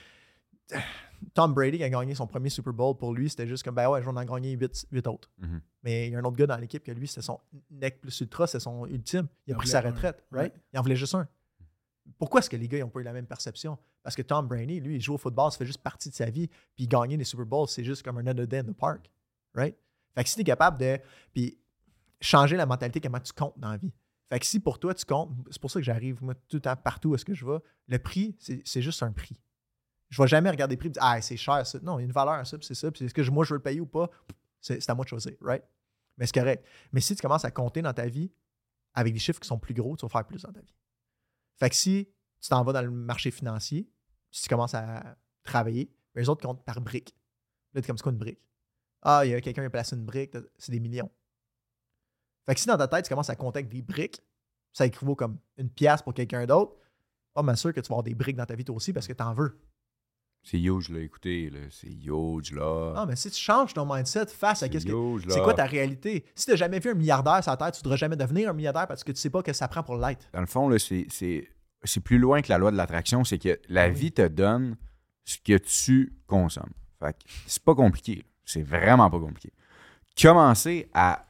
Tom Brady a gagné son premier Super Bowl pour lui, c'était juste comme, ben ouais, je vais en gagner 8, autres. Mhm. Mais il y a un autre gars dans l'équipe que lui, c'était son neck plus ultra, c'est son ultime. Il a Il pris sa un. retraite, right? Ouais. Il en voulait juste un. Pourquoi est-ce que les gars n'ont pas eu la même perception? Parce que Tom Brady, lui, il joue au football, ça fait juste partie de sa vie. Puis gagner des Super Bowls, c'est juste comme un another day in the park, right? Fait que si tu es capable de puis changer la mentalité, comment tu comptes dans la vie. Fait que si pour toi, tu comptes, c'est pour ça que j'arrive, moi, tout le temps, partout où est-ce que je vais, le prix, c'est juste un prix. Je vais jamais regarder le prix et dire Ah, c'est cher ça. Non, il y a une valeur à ça, c'est ça. Puis est-ce que moi, je veux le payer ou pas? C'est à moi de choisir, right? Mais c'est correct. Mais si tu commences à compter dans ta vie avec des chiffres qui sont plus gros, tu vas faire plus dans ta vie. Fait que si tu t'en vas dans le marché financier, si tu commences à travailler, les autres comptent par brique. Là, tu comme c'est quoi une brique? Ah, il y a quelqu'un qui a placé une brique, c'est des millions. Fait que si dans ta tête, tu commences à compter avec des briques, ça équivaut comme une pièce pour quelqu'un d'autre, pas mal sûr que tu vas avoir des briques dans ta vie toi aussi parce que tu en veux. C'est huge, là. Écoutez, là. C'est huge, là. Non, mais si tu changes ton mindset face à qu'est-ce que. C'est quoi ta réalité? Si tu n'as jamais vu un milliardaire sur la terre, tu ne voudras jamais devenir un milliardaire parce que tu sais pas que ça prend pour l'être. Dans le fond, là, c'est, c'est, c'est plus loin que la loi de l'attraction. C'est que la Oui. vie te donne ce que tu consommes. Fait que c'est pas compliqué. là. C'est vraiment pas compliqué. Commencez à.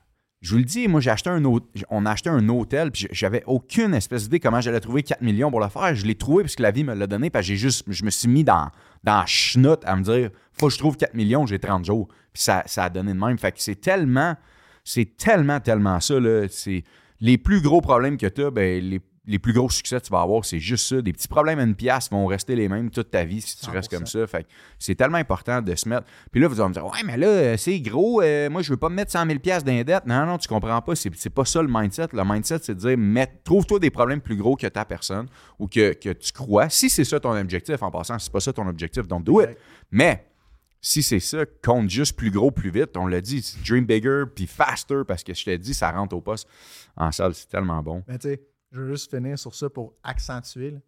Je vous le dis, moi, j'ai acheté un. On a acheté un hôtel, puis j'avais aucune espèce d'idée comment j'allais trouver 4 millions pour le faire. Je l'ai trouvé parce que la vie me l'a donné, parce que j'ai juste. Je me suis mis dans, dans la chenoute à me dire faut que je trouve 4 millions, j'ai 30 jours. Puis ça, ça a donné de même. Fait que c'est tellement. C'est tellement, tellement ça, là. C'est les plus gros problèmes que tu as, ben, les, les plus gros succès que tu vas avoir, c'est juste ça. Des petits problèmes à une pièce vont rester les mêmes toute ta vie si tu restes 100%. comme ça. Fait c'est tellement important de se mettre. Puis là, vous allez me dire, ouais, mais là, euh, c'est gros, euh, moi, je veux pas me mettre 100 000 pièces dette. Non, non, tu comprends pas. C'est, pas ça le mindset. Le mindset, c'est de dire, trouve-toi des problèmes plus gros que ta personne ou que, que tu crois. Si c'est ça ton objectif, en passant, si c'est pas ça ton objectif, donc do it. Mais si c'est ça, compte juste plus gros, plus vite. On l'a dit, dream bigger puis faster parce que je te dis, ça rentre au poste en salle. C'est tellement bon. Sais, je veux juste finir sur ça pour accentuer. là.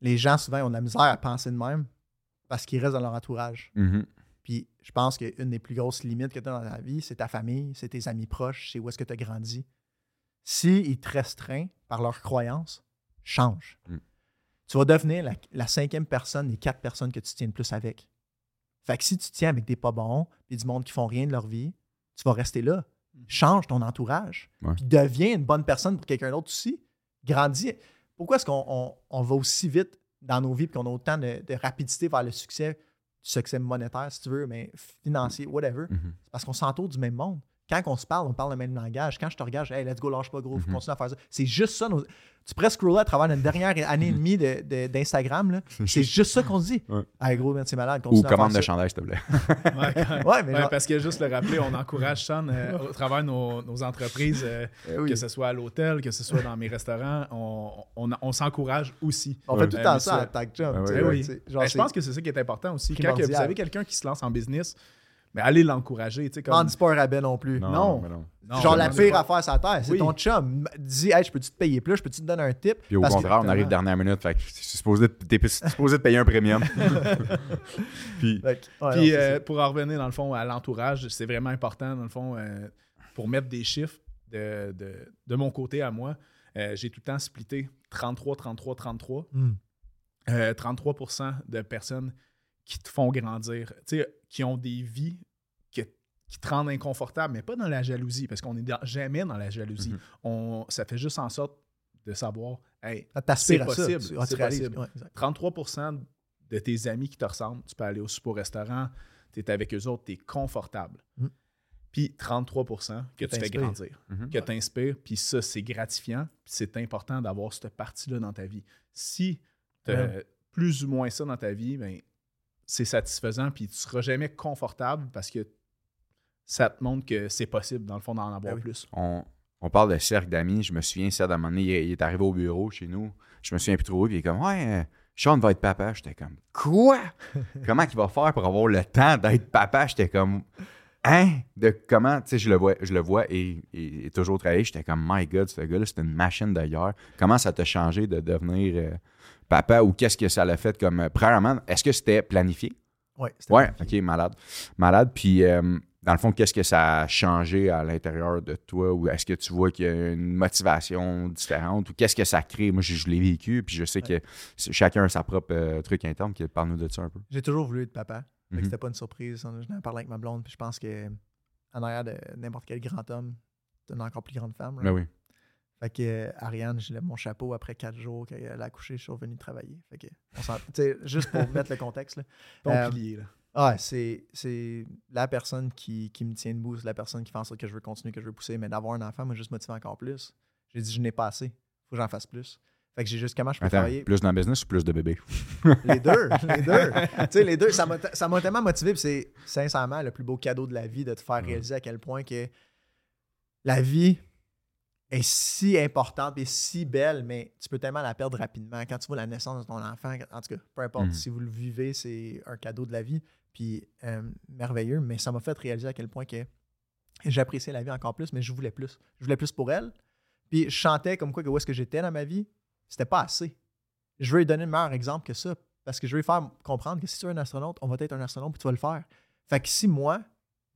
Les gens, souvent, ont de la misère à penser de même parce qu'ils restent dans leur entourage. Mhm. Puis je pense qu'une des plus grosses limites que tu as dans ta vie, c'est ta famille, c'est tes amis proches, c'est où est-ce que tu as grandi. S'ils te restreignent par leurs croyances, change. Mm. Tu vas devenir la, la cinquième personne des quatre personnes que tu tiens le plus avec. Fait que si tu tiens avec des pas bons, puis du monde qui font rien de leur vie, tu vas rester là. Change ton entourage. Ouais. Puis deviens une bonne personne pour quelqu'un d'autre aussi. Grandis. Pourquoi est-ce qu'on on- on va aussi vite dans nos vies, puis qu'on a autant de, de rapidité vers le succès, du succès monétaire, si tu veux, mais financier, whatever, Mhm. c'est parce qu'on s'entoure du même monde. Quand on se parle, on parle le même langage. Quand je te regarde, je dis, hey, let's go, lâche pas gros, faut Mhm. continuer à faire ça. C'est juste ça. nos- Tu pourrais scroller à travers notre dernière *laughs* année et demie de- de- d'Instagram. là. *laughs* C'est juste ça qu'on se dit. Ouais. Hey, gros, man, c'est malade. Ou continue commande de ça. chandail, s'il te plaît. *laughs* Ouais, Ouais, mais Ouais, genre- parce que juste le rappeler, on encourage Sean euh, au travers nos, nos entreprises, euh, Eh oui. que ce soit à l'hôtel, que ce soit dans mes restaurants, on, on, on s'encourage aussi. On Ouais. fait tout le temps Euh, ça à Tag Chum. Ah genre, Ben, je pense que c'est ça qui est important aussi. Quand que vous avez quelqu'un qui se lance en business, mais allez l'encourager. tu sais, Comme... dis pas un rabais non plus. Non. mais non. Non, genre la pire pas. affaire sur la terre, c'est Oui. ton chum. Dis, hey, je peux-tu te payer plus, je peux-tu te donner un tip? Puis au Parce que- contraire, on arrive dernière minute. Fait que supposé, de- t'es supposé de payer un premium. *laughs* Puis, Fait que, ouais, Puis c'est euh, ça. pour en revenir dans le fond à l'entourage, c'est vraiment important dans le fond euh, pour mettre des chiffres de, de, de mon côté à moi. euh, j'ai tout le temps splitté 33, 33, 33. Hmm. Euh, 33 de personnes qui te font grandir, tu sais, qui ont des vies que- qui te rendent inconfortable, mais pas dans la jalousie, parce qu'on n'est jamais dans la jalousie. Mhm. On, ça fait juste en sorte de savoir, hey, Ah, c'est possible, Tu- ah, tu c'est réalises. possible. Ouais, exact. 33% de tes amis qui te ressemblent, tu peux aller au super au restaurant, tu es avec eux autres, tu es confortable. Mm. Puis 33 que, Que tu fais grandir, Mhm. que tu inspires, puis ça, c'est gratifiant, puis c'est important d'avoir cette partie-là dans ta vie. Si tu as plus ou moins ça dans ta vie, ben, c'est satisfaisant, puis tu seras jamais confortable parce que ça te montre que c'est possible, dans le fond, d'en avoir Ben oui. plus. on, on parle de cercle d'amis. Je me souviens, ça, d'un moment donné, il, est- il est arrivé au bureau chez nous. Je me souviens plus trop. Puis il est comme, ouais, euh, Sean va être papa. J'étais comme, quoi? *laughs* comment qu'il va faire pour avoir le temps d'être papa? J'étais comme, hein? De comment? Tu sais, je le vois, je le vois et, et- et toujours travailler. J'étais comme, my God, ce gars-là, c'est une machine d'ailleurs. Comment ça t'a changé de devenir euh, papa ou qu'est-ce que ça l'a fait comme. euh, premièrement, est-ce que c'était planifié? Ouais, c'était Ouais, ok, malade. Malade. Puis, euh, dans le fond, qu'est-ce que ça a changé à l'intérieur de toi? Ou est-ce que tu vois qu'il y a une motivation différente? Ou qu'est-ce que ça crée? Moi, je, je l'ai vécu, puis je sais que chacun a sa propre euh, truc interne. qui- Parle-nous de ça un peu. J'ai toujours voulu être papa. Que Mhm. C'était pas une surprise. Je n'en parlais avec ma blonde, puis je pense que en arrière de n'importe quel grand homme, c'est une encore plus grande femme. right? Ben oui. Fait que euh, Ariane, je lève mon chapeau après quatre jours qu'elle a accouché, je suis revenu travailler. Fait que, on juste pour mettre le contexte. Là. *laughs* Ton Euh, pilier, là. Ah, c'est, c'est la personne qui, qui me tient debout, c'est la personne qui fait en sorte que je veux continuer, que je veux pousser. Mais d'avoir un enfant m'a juste motivé encore plus. J'ai dit, je n'ai pas assez. faut que j'en fasse plus. Fait que j'ai juste comment je peux Attends, travailler. plus dans le business ou plus de bébés? *laughs* Les deux, *laughs* les deux. tu sais, les deux, ça m'a, ça m'a tellement motivé. c'est sincèrement le plus beau cadeau de la vie de te faire réaliser à quel point que la vie est si importante et si belle, mais tu peux tellement la perdre rapidement. Quand tu vois la naissance de ton enfant, en tout cas, peu importe Mhm. si vous le vivez, c'est un cadeau de la vie. Puis euh, merveilleux, mais ça m'a fait réaliser à quel point que j'appréciais la vie encore plus, mais je voulais plus. Je voulais plus pour elle. Puis je chantais comme quoi que où est-ce que j'étais dans ma vie, c'était pas assez. Je veux lui donner le meilleur exemple que ça. Parce que je veux lui faire comprendre que si tu es un astronaute, on va être un astronaute puis tu vas le faire. Fait que si moi,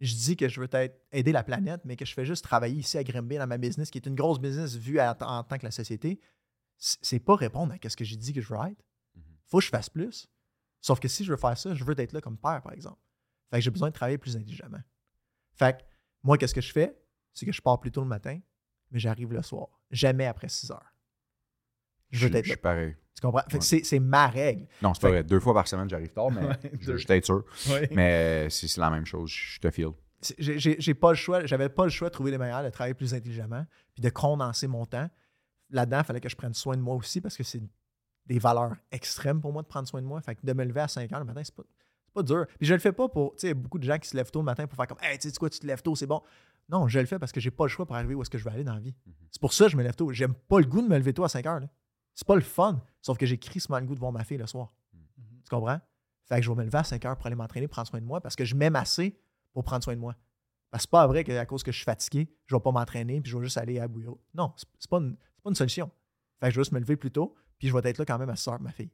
je dis que je veux être aider la planète, mais que je fais juste travailler ici à Grimby dans ma business, qui est une grosse business vue à- en tant que la société, c'est pas répondre à ce que j'ai dit que je veux être. Mhm. Faut que je fasse plus. Sauf que si je veux faire ça, je veux être là comme père, par exemple. Fait que j'ai besoin de travailler plus intelligemment. Fait que moi, qu'est-ce que je fais? C'est que je pars plus tôt le matin, mais j'arrive le soir. Jamais après 6 heures. Je veux je être je là. pareil. Tu comprends? Fait Ouais. que c'est, c'est ma règle. Non, c'est pas vrai. Deux fois par semaine, j'arrive tard, mais *laughs* je, t'aide sûr. Ouais. Mais c'est c'est la même chose. Je te. C'est- J'ai, pas le choix. J'avais pas le choix de trouver les meilleurs, de travailler plus intelligemment, puis de condenser mon temps. Là-dedans, il fallait que je prenne soin de moi aussi parce que c'est des valeurs extrêmes pour moi de prendre soin de moi. Fait que de me lever à 5 heures le matin, c'est pas, c'est pas dur. Puis je le fais pas pour. Tu sais, il y a beaucoup de gens qui se lèvent tôt le matin pour faire comme Hey, tu sais quoi, tu te lèves tôt, c'est bon. Non, je le fais parce que j'ai pas le choix pour arriver où est-ce que je veux aller dans la vie. Mhm. C'est pour ça que je me lève tôt. J'aime pas le goût de me lever tôt à 5 heures. là. C'est pas le fun. Sauf que j'ai crissement le goût de voir ma fille le soir. Mhm. Tu comprends? Fait que je vais me lever à 5 heures pour aller m'entraîner, prendre soin de moi parce que je m'aime assez pour prendre soin de moi. Parce que c'est pas vrai qu'à cause que je suis fatigué, je vais pas m'entraîner puis je vais juste aller à bouillot. Non, c'est c'est pas, une- c'est pas une solution. Fait que je vais juste me lever plus tôt puis je vais être là quand même à 6 heures, ma fille.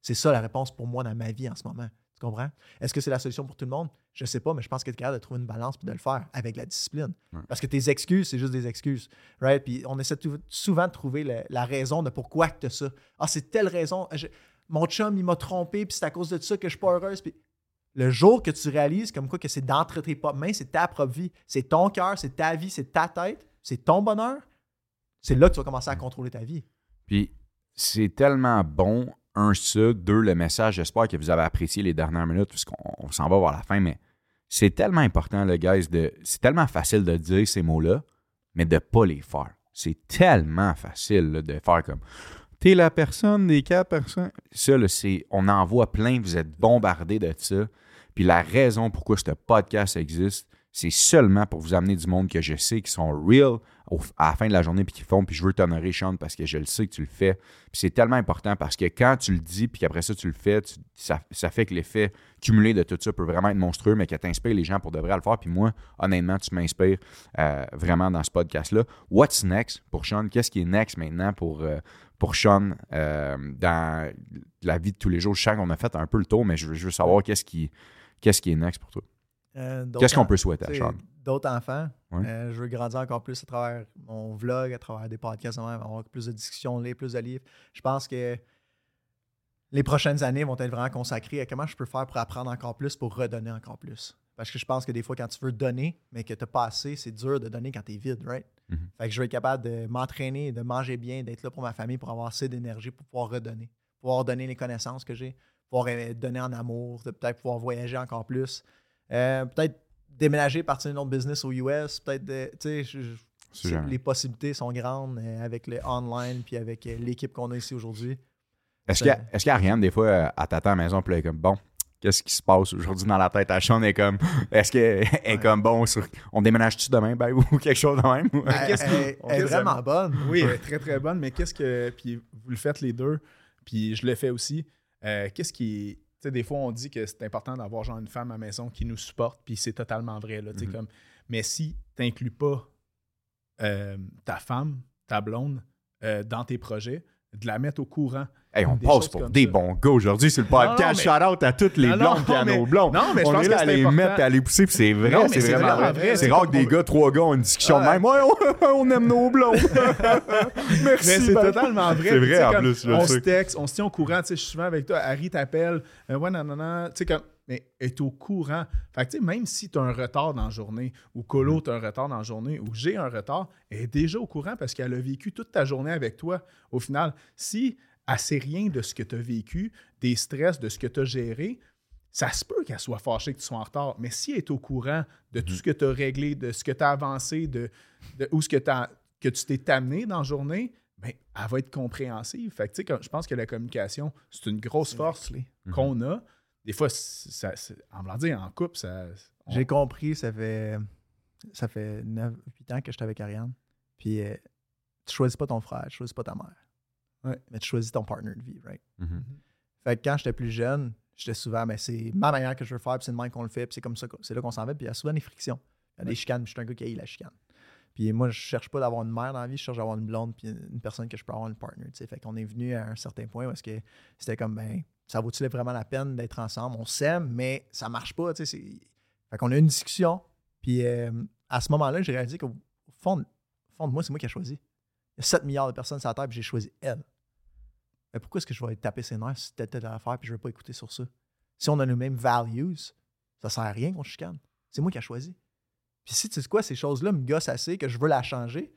C'est ça la réponse pour moi dans ma vie en ce moment. Tu comprends? Est-ce que c'est la solution pour tout le monde? Je sais pas, mais je pense que tu es capable de trouver une balance puis de le faire avec la discipline. Ouais. Parce que tes excuses, c'est juste des excuses. Right? Puis on essaie tout- souvent de trouver la raison de pourquoi tu as ça. Ah, c'est telle raison. Je- mon chum, il m'a trompé, puis c'est à cause de ça que je suis pas heureuse. Puis le jour que tu réalises comme quoi que c'est d'entre tes propres mains, c'est ta propre vie, c'est ton cœur, c'est ta vie, c'est ta tête, c'est ton bonheur, c'est là que tu vas commencer à contrôler ta vie. Puis c'est tellement bon, un, ça. Deux, le message. J'espère que vous avez apprécié les dernières minutes parce qu'on on s'en va vers la fin, mais c'est tellement important, le guys, de. C'est tellement facile de dire ces mots-là, mais de pas les faire. C'est tellement facile de faire comme. T'es la personne des quatre personnes. Ça, c'est. On en voit plein, vous êtes bombardés de ça. Puis la raison pourquoi ce podcast existe, c'est seulement pour vous amener du monde que je sais qui sont real au- à la fin de la journée puis qui font. Puis je veux t'honorer, Sean, parce que je le sais que tu le fais. Puis c'est tellement important parce que quand tu le dis puis qu'après ça, tu le fais, ça, ça fait que l'effet cumulé de tout ça peut vraiment être monstrueux, mais que tu inspires les gens pour de vrai à le faire. Puis moi, honnêtement, tu m'inspires euh, vraiment dans ce podcast-là. What's next pour Sean? Qu'est-ce qui est next maintenant pour, euh, Sean euh, dans la vie de tous les jours? Je sens qu'on a fait un peu le tour, mais je veux, savoir qu'est-ce qui, qu'est-ce qui est next pour toi. Euh, Qu'est-ce qu'on peut souhaiter à Sean? D'autres enfants. Ouais. Euh, je veux grandir encore plus à travers mon vlog, à travers des podcasts, avoir plus de discussions, lire plus de livres. Je pense que les prochaines années vont être vraiment consacrées à comment je peux faire pour apprendre encore plus, pour redonner encore plus. Parce que je pense que des fois, quand tu veux donner, mais que tu n'as pas assez, c'est dur de donner quand tu es vide, right? Mhm. Fait que je vais être capable de m'entraîner, de manger bien, d'être là pour ma famille, pour avoir assez d'énergie pour pouvoir redonner. Pouvoir donner les connaissances que j'ai, pouvoir euh, donner en amour, de peut-être pouvoir voyager encore plus. Euh, peut-être déménager, partir d'un autre business aux US, peut-être, de- tu sais, les possibilités sont grandes euh, avec le online puis avec euh, l'équipe qu'on a ici aujourd'hui. Est-ce qu'il y a- est-ce qu'Ariane, des fois, euh, elle t'attend à la maison, puis elle est comme, bon, qu'est-ce qui se passe aujourd'hui dans la tête à Sean? Est comme, *laughs* est-ce qu'elle est Ouais. comme, bon, sur- on déménage-tu demain, ben, ou *laughs* quelque chose de même? Elle, est qu'est-ce- vraiment bonne. Oui, elle est très très bonne, mais qu'est-ce que. Puis vous le faites les deux, puis je le fais aussi. Euh, qu'est-ce qui. Sais, des fois, on dit que c'est important d'avoir genre une femme à la maison qui nous supporte, puis c'est totalement vrai. Là, Mhm. comme, mais si tu n'inclus pas euh, ta femme, ta blonde, euh, dans tes projets, de la mettre au courant. Hey, on passe pour des ça. bons gars aujourd'hui sur le podcast. Shout out à toutes les Non, blondes non, mais- nos blondes. non, mais je on pense est que là à les important. mettre, à les pousser, puis c'est vrai, c'est vraiment vraiment vrai. vrai, C'est rare que des gars, trois gars ont une discussion même. Ouais, on, aime nos blondes. *laughs* Merci. Mais c'est totalement vrai. C'est vrai, en plus, On se texte, on se tient au courant. Tu sais, je suis souvent avec toi. Harry t'appelle. Euh, ouais, non, non, non. Tu sais, comme. Mais est au courant. Fait que, même si tu as un retard dans la journée, ou Mm. Colo, tu as un retard dans la journée, ou j'ai un retard, elle est déjà au courant parce qu'elle a vécu toute ta journée avec toi. Au final, si elle sait rien de ce que tu as vécu, des stress, de ce que tu as géré, ça se peut qu'elle soit fâchée que tu sois en retard. Mais si elle est au courant de Mm. tout ce que tu as réglé, de ce que tu as avancé, de, de où ce que, tu t'es amené dans la journée, ben, elle va être compréhensive. Fait que, je pense que la communication, c'est une grosse force qu'on a. Des fois, ça, en blanc dire, en couple, ça. on- J'ai compris, ça fait ça fait 9, 8 ans que j'étais avec Ariane. Puis euh, tu choisis pas ton frère, tu choisis pas ta mère. Ouais. Mais tu choisis ton partner de vie, right? Mhm. Fait que quand j'étais plus jeune, j'étais souvent, mais c'est ma manière que je veux faire, puis c'est de même qu'on le fait, puis c'est comme ça, c'est là qu'on s'en va, puis il y a souvent des frictions. Il y a des chicanes, puis je suis un gars qui haït la chicane. Puis moi, je cherche pas d'avoir une mère dans la vie, je cherche d'avoir une blonde, puis une personne que je peux avoir une partner, tu sais. Fait qu'on est venu à un certain point où est-ce que c'était comme, ben, ça vaut-il vraiment la peine d'être ensemble? On s'aime, mais ça marche pas, tu sais. Fait qu'on a eu une discussion, puis euh, à ce moment-là, j'ai réalisé qu'au fond, au fond de moi, c'est moi qui ai choisi. Il y a 7 milliards de personnes sur la Terre, puis j'ai choisi elle. Mais pourquoi est-ce que je vais taper ses nerfs si telle telle affaire puis je ne veux pas écouter sur ça? Si on a les mêmes values, ça sert à rien qu'on se chicane. C'est moi qui ai choisi. Puis si tu sais quoi, ces choses-là me gossent assez que je veux la changer,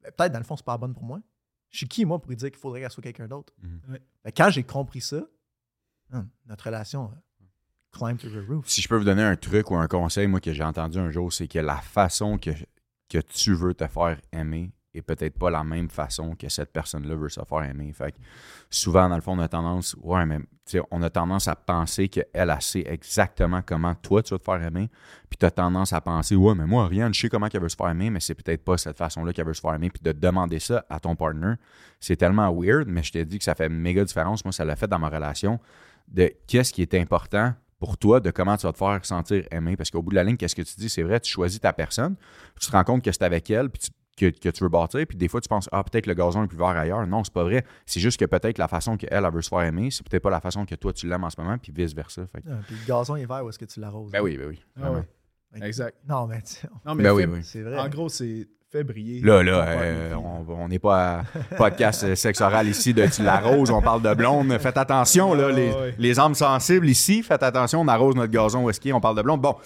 ben, peut-être dans le fond, c'est pas bonne pour moi. Je suis qui, moi, pour lui dire qu'il faudrait qu'elle soit quelqu'un d'autre? Ouais. Ben, quand j'ai compris ça, hum, notre relation euh, climb to the roof. Si je peux vous donner un truc ou un conseil, moi, que j'ai entendu un jour, c'est que la façon que, que tu veux te faire aimer est peut-être pas la même façon que cette personne-là veut se faire aimer. Fait que souvent, dans le fond, on a tendance, ouais, mais on a tendance à penser qu'elle, elle sait exactement comment toi, tu vas te faire aimer. Puis tu as tendance à penser, ouais, mais moi, rien, je sais comment qu'elle veut se faire aimer, mais c'est peut-être pas cette façon-là qu'elle veut se faire aimer. Puis de demander ça à ton partner, c'est tellement weird, mais je t'ai dit que ça fait méga différence. Moi, ça l'a fait dans ma relation de qu'est-ce qui est important pour toi, de comment tu vas te faire sentir aimé. Parce qu'au bout de la ligne, qu'est-ce que tu dis? C'est vrai, tu choisis ta personne, puis tu te rends compte que c'est avec elle, puis tu- que, que tu veux bâtir, puis des fois, tu penses, ah, peut-être le gazon est plus vert ailleurs. Non, c'est pas vrai. C'est juste que peut-être la façon qu'elle, elle veut se faire aimer, c'est peut-être pas la façon que toi, tu l'aimes en ce moment, puis vice-versa. Fait que- Ah, puis le gazon est vert où est-ce que tu l'arroses? Ben oui, ben oui. Ah ouais, Exact. Non, mais tu- Non, mais Ben oui, fais- oui. c'est vrai. En gros, c'est fait briller. Là, là, euh, on n'est pas à podcast euh, sexe oral ici de tu l'arroses, on parle de blonde. Faites attention, là, Ah, les, les âmes sensibles ici, faites attention, on arrose notre gazon où est-ce qu'il est, on parle de blonde. Bon,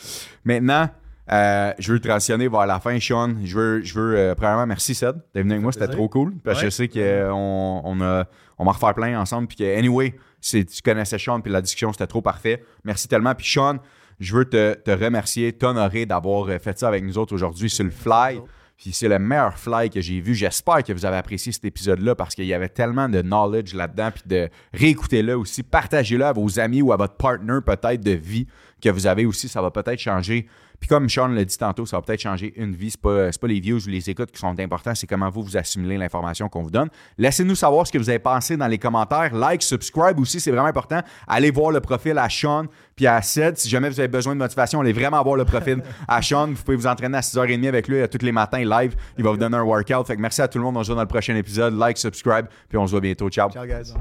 maintenant, Euh, je veux transitionner vers la fin, Sean. Je veux, je veux euh, premièrement, merci Seth d'être venu avec moi, c'était trop cool. Parce que Ouais. je sais qu'on on a, on va refaire plein ensemble. Puis que, anyway, tu connaissais Sean, puis la discussion, c'était trop parfait. Merci tellement. Puis Sean, je veux te, te remercier, t'honorer d'avoir fait ça avec nous autres aujourd'hui sur le fly. Puis c'est le meilleur fly que j'ai vu. J'espère que vous avez apprécié cet épisode-là parce qu'il y avait tellement de knowledge là-dedans. Puis de réécouter-le aussi. Partagez-le à vos amis ou à votre partner peut-être de vie que vous avez aussi. Ça va peut-être changer. Puis comme Sean l'a dit tantôt, ça va peut-être changer une vie. C'est pas, c'est pas les views ou les écoutes qui sont importants, c'est comment vous vous assimilez l'information qu'on vous donne. Laissez-nous savoir ce que vous avez pensé dans les commentaires. Like, subscribe aussi, c'est vraiment important. Allez voir le profil à Sean puis à Sed. Si jamais vous avez besoin de motivation, allez vraiment voir le profil à Sean. Vous pouvez vous entraîner à 6h30 avec lui tous les matins live. Il va vous donner un workout. Fait que merci à tout le monde. On se voit dans le prochain épisode. Like, subscribe, puis on se voit bientôt. Ciao. Ciao, guys.